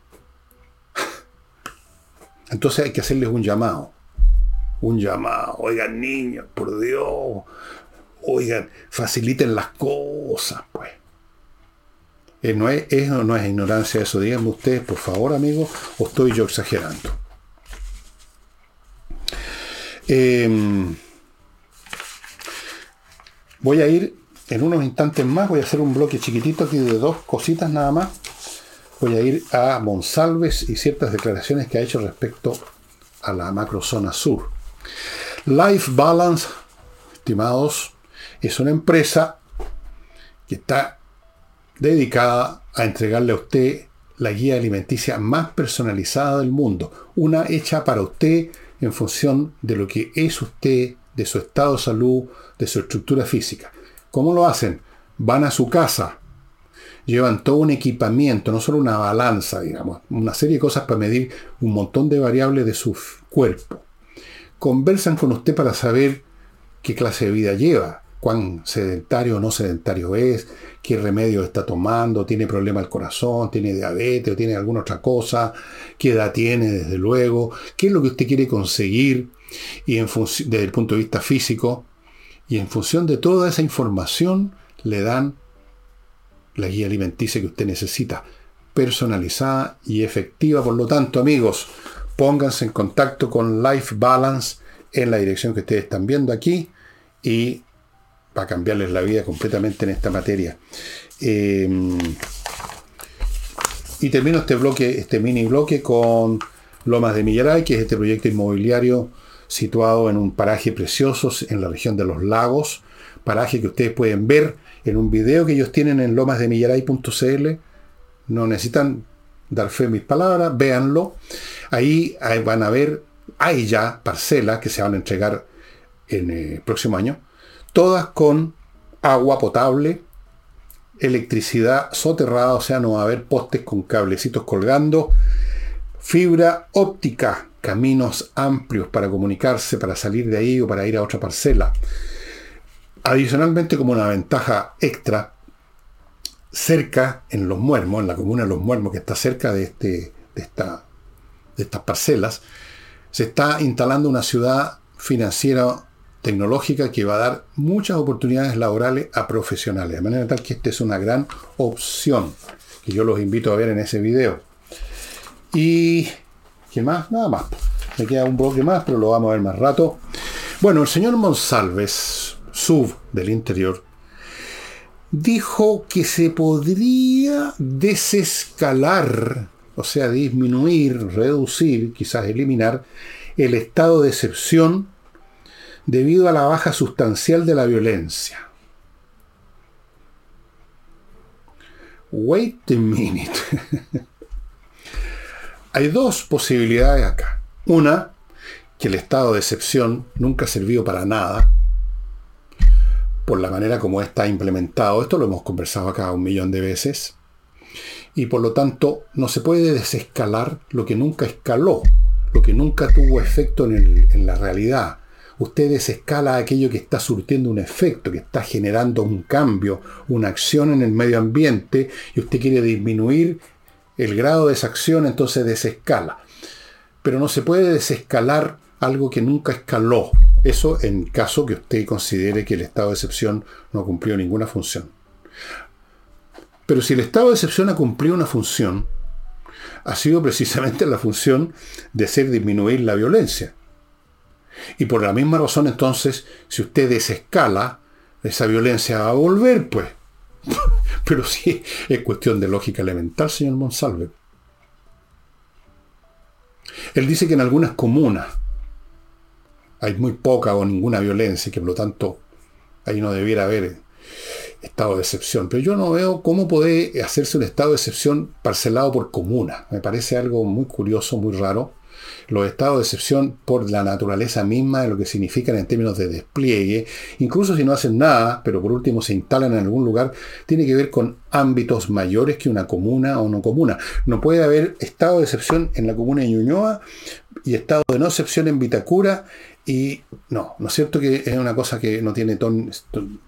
Entonces hay que hacerles un llamado. Un llamado. Oigan, niños, por Dios. Oigan, faciliten las cosas, pues. Eh, no es, no es ignorancia eso. Díganme ustedes, por favor, amigos, o estoy yo exagerando. Em, voy a ir en unos instantes más, voy a hacer un bloque chiquitito aquí de dos cositas nada más. Voy a ir a Monsalves y ciertas declaraciones que ha hecho respecto a la macrozona sur. Life Balance, estimados, es una empresa que está dedicada a entregarle a usted la guía alimenticia más personalizada del mundo. Una hecha para usted en función de lo que es usted, de su estado de salud, de su estructura física. ¿Cómo lo hacen? Van a su casa, llevan todo un equipamiento, no solo una balanza, digamos, una serie de cosas para medir un montón de variables de su cuerpo. Conversan con usted para saber qué clase de vida lleva, cuán sedentario o no sedentario es, qué remedio está tomando, tiene problema al corazón, tiene diabetes o tiene alguna otra cosa, qué edad tiene desde luego, qué es lo que usted quiere conseguir y en desde el punto de vista físico. Y en función de toda esa información le dan la guía alimenticia que usted necesita, personalizada y efectiva. Por lo tanto, amigos, pónganse en contacto con Life Balance en la dirección que ustedes están viendo aquí y va a cambiarles la vida completamente en esta materia. Em, y termino este bloque, este mini bloque con Lomas de Millaray, que es este proyecto inmobiliario situado en un paraje precioso en la región de los lagos, paraje que ustedes pueden ver en un video que ellos tienen en lomasdemillaray.cl. No necesitan dar fe en mis palabras, véanlo. Ahí, van a ver, hay ya parcelas que se van a entregar en el eh, próximo año todas con agua potable, electricidad soterrada, o sea, no va a haber postes con cablecitos colgando, fibra óptica, caminos amplios para comunicarse, para salir de ahí o para ir a otra parcela. Adicionalmente, como una ventaja extra, cerca en Los Muermos, en la comuna de Los Muermos, que está cerca de, este, de, esta, de estas parcelas, se está instalando una ciudad financiera tecnológica que va a dar muchas oportunidades laborales a profesionales. De manera tal que esta es una gran opción que yo los invito a ver en ese video. Y... ¿Qué más? Nada más. Me queda un bloque más, pero lo vamos a ver más rato. Bueno, el señor Monsalves, sub del interior, dijo que se podría desescalar, o sea, disminuir, reducir, quizás eliminar, el estado de excepción debido a la baja sustancial de la violencia. Wait a minute. Hay dos posibilidades acá. Una, que el estado de excepción nunca ha servido para nada, por la manera como está implementado. Esto lo hemos conversado acá un millón de veces. Y por lo tanto, no se puede desescalar lo que nunca escaló, lo que nunca tuvo efecto en, la realidad. Usted desescala aquello que está surtiendo un efecto, que está generando un cambio, una acción en el medio ambiente, y usted quiere disminuir el grado de esa acción, entonces desescala. Pero no se puede desescalar algo que nunca escaló. Eso en caso que usted considere que el estado de excepción no cumplió ninguna función. Pero si el estado de excepción ha cumplido una función, ha sido precisamente la función de hacer disminuir la violencia. Y por la misma razón entonces, si usted desescala, esa violencia va a volver, pues. Pero sí, es cuestión de lógica elemental, señor Monsalve. Él dice que en algunas comunas, hay muy poca o ninguna violencia y que por lo tanto ahí no debiera haber estado de excepción. Pero yo no veo cómo puede hacerse un estado de excepción parcelado por comuna. Me parece algo muy curioso, muy raro. Los estados de excepción por la naturaleza misma de lo que significan en términos de despliegue, incluso si no hacen nada, pero por último se instalan en algún lugar, tiene que ver con ámbitos mayores que una comuna o no comuna. No puede haber estado de excepción en la comuna de Ñuñoa y estado de no excepción en Vitacura y no, ¿no es cierto que es una cosa que no tiene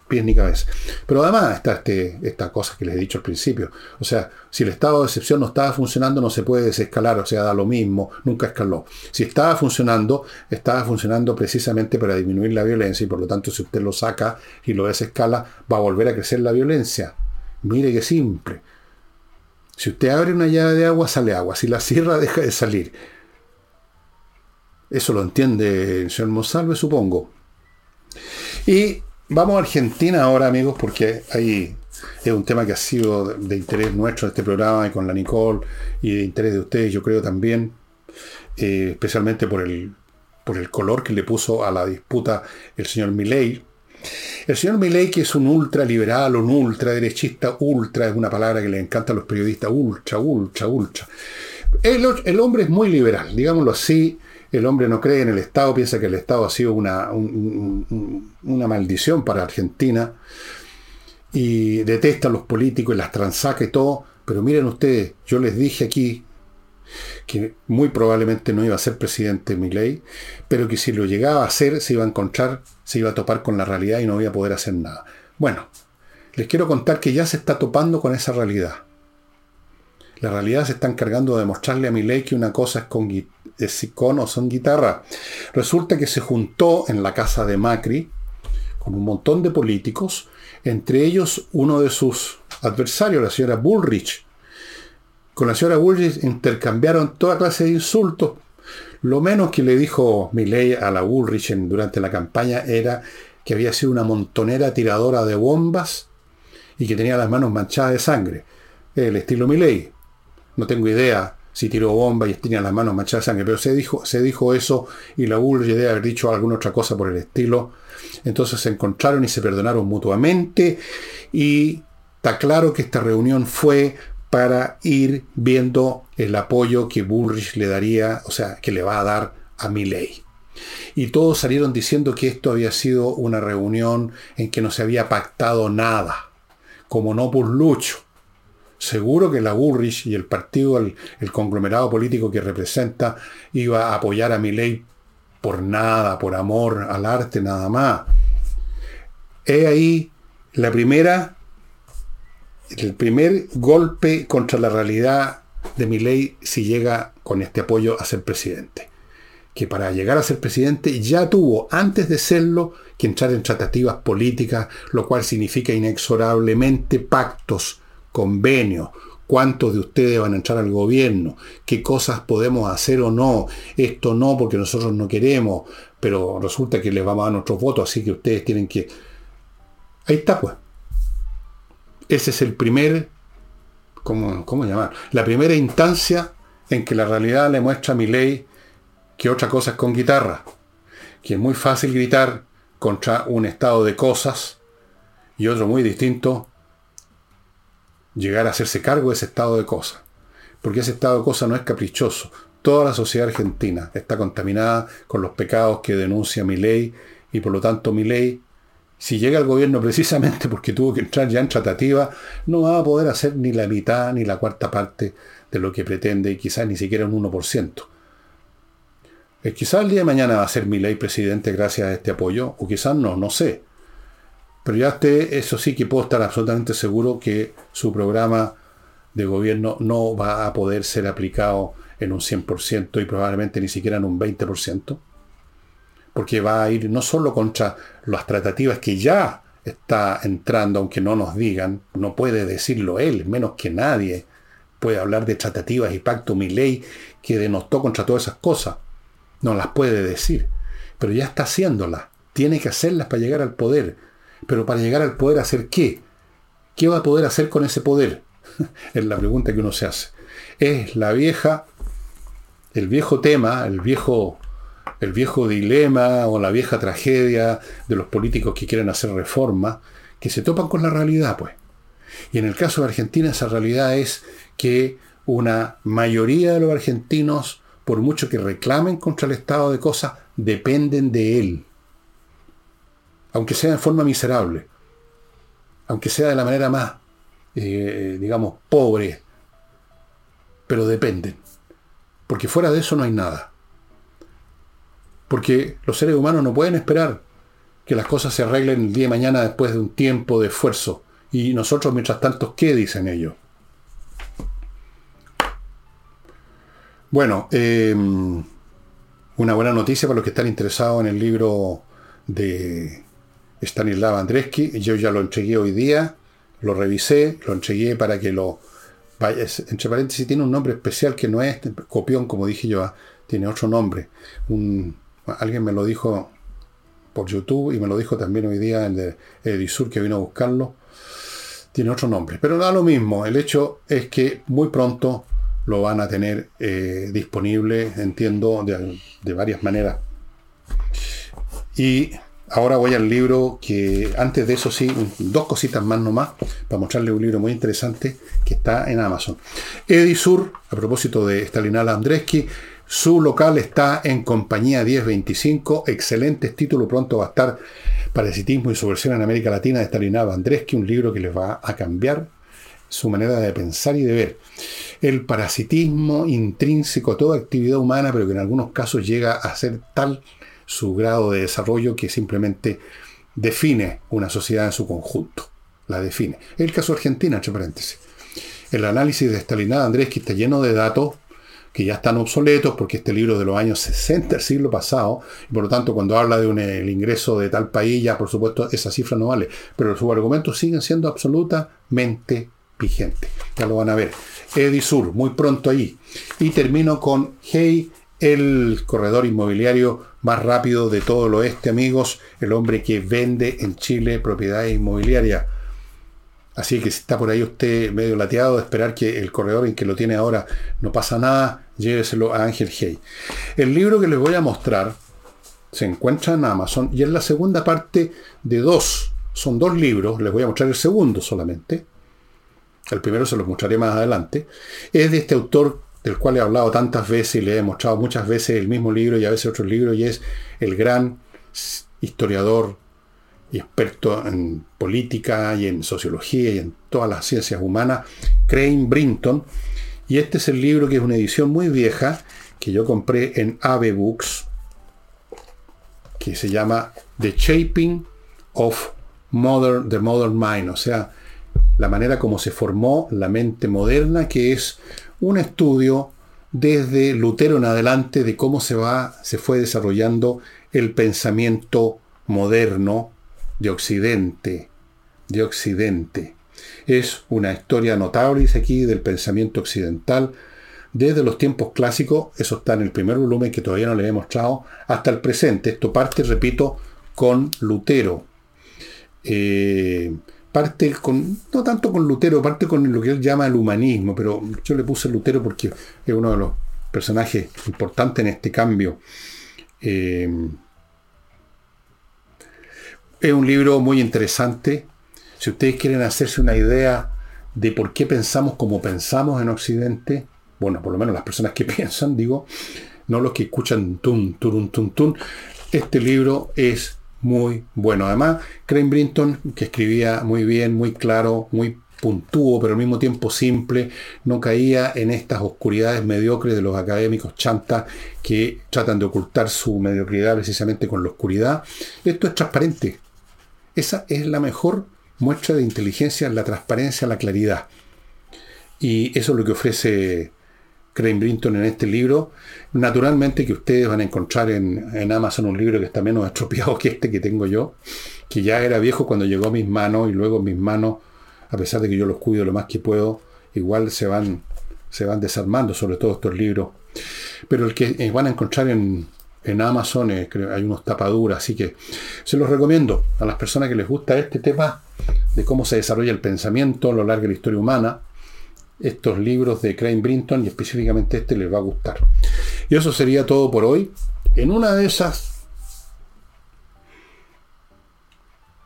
pies ni cabeza? Pero además está este, esta cosa que les he dicho al principio. O sea, si el estado de excepción no estaba funcionando, no se puede desescalar, o sea, da lo mismo, nunca escaló. Si estaba funcionando, estaba funcionando precisamente para disminuir la violencia y por lo tanto si usted lo saca y lo desescala, va a volver a crecer la violencia. Mire qué simple. Si usted abre una llave de agua, sale agua. Si la cierra, deja de salir. Eso lo entiende el señor Monsalve, supongo. Y vamos a Argentina ahora, amigos, porque ahí es un tema que ha sido de interés nuestro en este programa y con la Nicole y de interés de ustedes, yo creo también, eh, especialmente por el, por el color que le puso a la disputa el señor Milley. El señor Milley, que es un ultraliberal, un ultraderechista, ultra es una palabra que le encanta a los periodistas, ultra, ultra, ultra. El hombre es muy liberal, digámoslo así, el hombre no cree en el Estado, piensa que el Estado ha sido una, una maldición para Argentina y detesta a los políticos y las transaca y todo. Pero miren ustedes, yo les dije aquí que muy probablemente no iba a ser presidente Milei, pero que si lo llegaba a ser se iba a encontrar, se iba a topar con la realidad y no iba a poder hacer nada. Bueno, les quiero contar que ya se está topando con esa realidad. La realidad se está encargando de demostrarle a Milei que una cosa es con, es o son guitarra. Resulta que se juntó en la casa de Macri con un montón de políticos, entre ellos uno de sus adversarios, la señora Bullrich. Con la señora Bullrich intercambiaron toda clase de insultos. Lo menos que le dijo Milei a la Bullrich durante la campaña era que había sido una montonera tiradora de bombas y que tenía las manos manchadas de sangre. El estilo Milei. No tengo idea si tiró bomba y tenía las manos manchadas de sangre, pero se dijo, se dijo eso y la Bull debe haber dicho alguna otra cosa por el estilo. Entonces se encontraron y se perdonaron mutuamente y está claro que esta reunión fue para ir viendo el apoyo que Bullrich le daría, o sea, que le va a dar a Milley. Y todos salieron diciendo que esto había sido una reunión en que no se había pactado nada, como no por Lucho seguro que la Burrich y el partido, el, conglomerado político que representa, iba a apoyar a mi ley por nada, por amor al arte, nada más. He ahí la primera, el primer golpe contra la realidad de mi ley si llega con este apoyo a ser presidente. Que para llegar a ser presidente ya tuvo, antes de serlo, que entrar en tratativas políticas, lo cual significa inexorablemente pactos, convenios, cuántos de ustedes van a entrar al gobierno, qué cosas podemos hacer o no, esto no porque nosotros no queremos, pero resulta que les vamos a dar nuestros votos, así que ustedes tienen que... Ahí está, pues. Ese es el primer, ¿cómo, cómo llamar? La primera instancia en que la realidad le muestra a mi ley que otra cosa es con guitarra, que es muy fácil gritar contra un estado de cosas y otro muy distinto, llegar a hacerse cargo de ese estado de cosas. Porque ese estado de cosas no es caprichoso. Toda la sociedad argentina está contaminada con los pecados que denuncia mi ley y por lo tanto mi ley si llega al gobierno precisamente porque tuvo que entrar ya en tratativa, no va a poder hacer ni la mitad ni la cuarta parte de lo que pretende y quizás ni siquiera un 1%. Eh, quizás el día de mañana va a ser mi ley presidente gracias a este apoyo, o quizás no, no sé. Pero ya esté, eso sí que puedo estar absolutamente seguro que su programa de gobierno no va a poder ser aplicado en un 100% y probablemente ni siquiera en un 20% porque va a ir no solo contra las tratativas que ya está entrando, aunque no nos digan, no puede decirlo él, menos que nadie puede hablar de tratativas y pacto, mi ley que denostó contra todas esas cosas. No las puede decir, pero ya está haciéndolas. Tiene que hacerlas para llegar al poder. Pero para llegar al poder, ¿hacer qué? ¿Qué va a poder hacer con ese poder? es la pregunta que uno se hace. Es la vieja, el viejo tema, el viejo el viejo dilema o la vieja tragedia de los políticos que quieren hacer reforma, que se topan con la realidad, pues. Y en el caso de Argentina esa realidad es que una mayoría de los argentinos, por mucho que reclamen contra el estado de cosas, dependen de él. Aunque sea en forma miserable, aunque sea de la manera más, eh, digamos, pobre, pero dependen. Porque fuera de eso no hay nada. Porque los seres humanos no pueden esperar que las cosas se arreglen el día de mañana después de un tiempo de esfuerzo. Y nosotros, mientras tanto, ¿qué dicen ellos? Bueno, em, una buena noticia para los que están interesados en el libro de Stanislav Andreski. Yo ya lo entregué hoy día, lo revisé, lo entregué para que lo... Vaya, entre paréntesis, tiene un nombre especial que no es copión, como dije yo, ah, tiene otro nombre. Alguien me lo dijo por YouTube y me lo dijo también hoy día el de Edisur que vino a buscarlo. Tiene otro nombre, pero da lo mismo. El hecho es que muy pronto lo van a tener eh, disponible, entiendo, de, de varias maneras. Y ahora voy al libro que, antes de eso sí, dos cositas más nomás, para mostrarle un libro muy interesante que está en Amazon. Edisur, a propósito de Stalinal Andreski, su local está en Compañía 1025. Excelente título. Pronto va a estar Parasitismo y su versión en América Latina de Stalinado Andreski, un libro que les va a cambiar su manera de pensar y de ver. El parasitismo intrínseco a toda actividad humana, pero que en algunos casos llega a ser tal su grado de desarrollo que simplemente define una sociedad en su conjunto. La define. El caso de Argentina, entre paréntesis. El análisis de Stalinado Andreski está lleno de datos que ya están obsoletos porque este libro de los años 60 del siglo pasado, y por lo tanto cuando habla de un, el ingreso de tal país, ya por supuesto esa cifra no vale, pero sus argumentos siguen siendo absolutamente vigentes. Ya lo van a ver. Edisur, muy pronto ahí. Y termino con Hey, el corredor inmobiliario más rápido de todo el oeste, amigos, el hombre que vende en Chile propiedades inmobiliarias Así que si está por ahí usted medio lateado de esperar que el corredor en que lo tiene ahora no pasa nada, lléveselo a Ángel Hey. El libro que les voy a mostrar se encuentra en Amazon y es la segunda parte de dos. Son dos libros, les voy a mostrar el segundo solamente. El primero se los mostraré más adelante. Es de este autor del cual he hablado tantas veces y le he mostrado muchas veces el mismo libro y a veces otro libro y es el gran historiador y experto en política y en sociología y en todas las ciencias humanas, Crane Brinton. Y este es el libro que es una edición muy vieja que yo compré en Ave Books, que se llama The Shaping of Modern, the Modern Mind, o sea, la manera como se formó la mente moderna, que es un estudio desde Lutero en adelante de cómo se va, se fue desarrollando el pensamiento moderno de Occidente, de Occidente. Es una historia notable, dice aquí, del pensamiento occidental, desde los tiempos clásicos, eso está en el primer volumen que todavía no le he mostrado, hasta el presente. Esto parte, repito, con Lutero. Eh, parte con, no tanto con Lutero, parte con lo que él llama el humanismo, pero yo le puse Lutero porque es uno de los personajes importantes en este cambio. Eh, es un libro muy interesante. Si ustedes quieren hacerse una idea de por qué pensamos como pensamos en Occidente, bueno, por lo menos las personas que piensan, digo, no los que escuchan tun, turun, tun, tun, este libro es muy bueno. Además, Crane Brinton, que escribía muy bien, muy claro, muy puntúo, pero al mismo tiempo simple, no caía en estas oscuridades mediocres de los académicos chantas que tratan de ocultar su mediocridad precisamente con la oscuridad. Esto es transparente. Esa es la mejor muestra de inteligencia, la transparencia, la claridad. Y eso es lo que ofrece Crane Brinton en este libro. Naturalmente que ustedes van a encontrar en, Amazon un libro que está menos estropeado que este que tengo yo, que ya era viejo cuando llegó a mis manos y luego mis manos, a pesar de que yo los cuido lo más que puedo, igual se van, se van desarmando, sobre todo estos libros. Pero el que eh, van a encontrar en, Amazon, eh, hay unos tapaduras, así que se los recomiendo a las personas que les gusta este tema de cómo se desarrolla el pensamiento a lo largo de la historia humana estos libros de Crane Brinton y específicamente este les va a gustar. Y eso sería todo por hoy. En una de esas,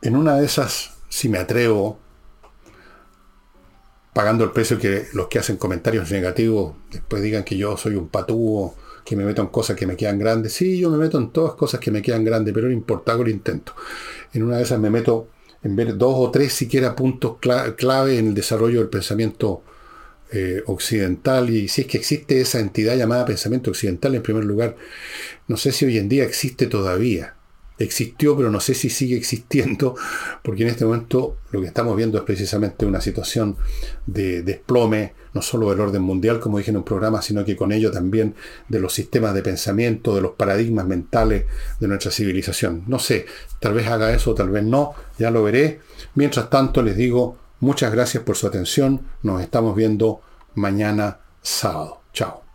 en una de esas, si me atrevo, pagando el precio que los que hacen comentarios negativos después digan que yo soy un patúo, que me meto en cosas que me quedan grandes. Sí, yo me meto en todas cosas que me quedan grandes, pero no importa, hago el intento. En una de esas me meto en ver dos o tres siquiera puntos clave en el desarrollo del pensamiento eh, occidental y si es que existe esa entidad llamada pensamiento occidental en primer lugar, no sé si hoy en día existe todavía. Existió, pero no sé si sigue existiendo, porque en este momento lo que estamos viendo es precisamente una situación de desplome, no solo del orden mundial, como dije en un programa, sino que con ello también de los sistemas de pensamiento, de los paradigmas mentales de nuestra civilización. No sé, tal vez haga eso, tal vez no, ya lo veré. Mientras tanto, les digo Muchas gracias por su atención. Nos estamos viendo mañana sábado. Chao.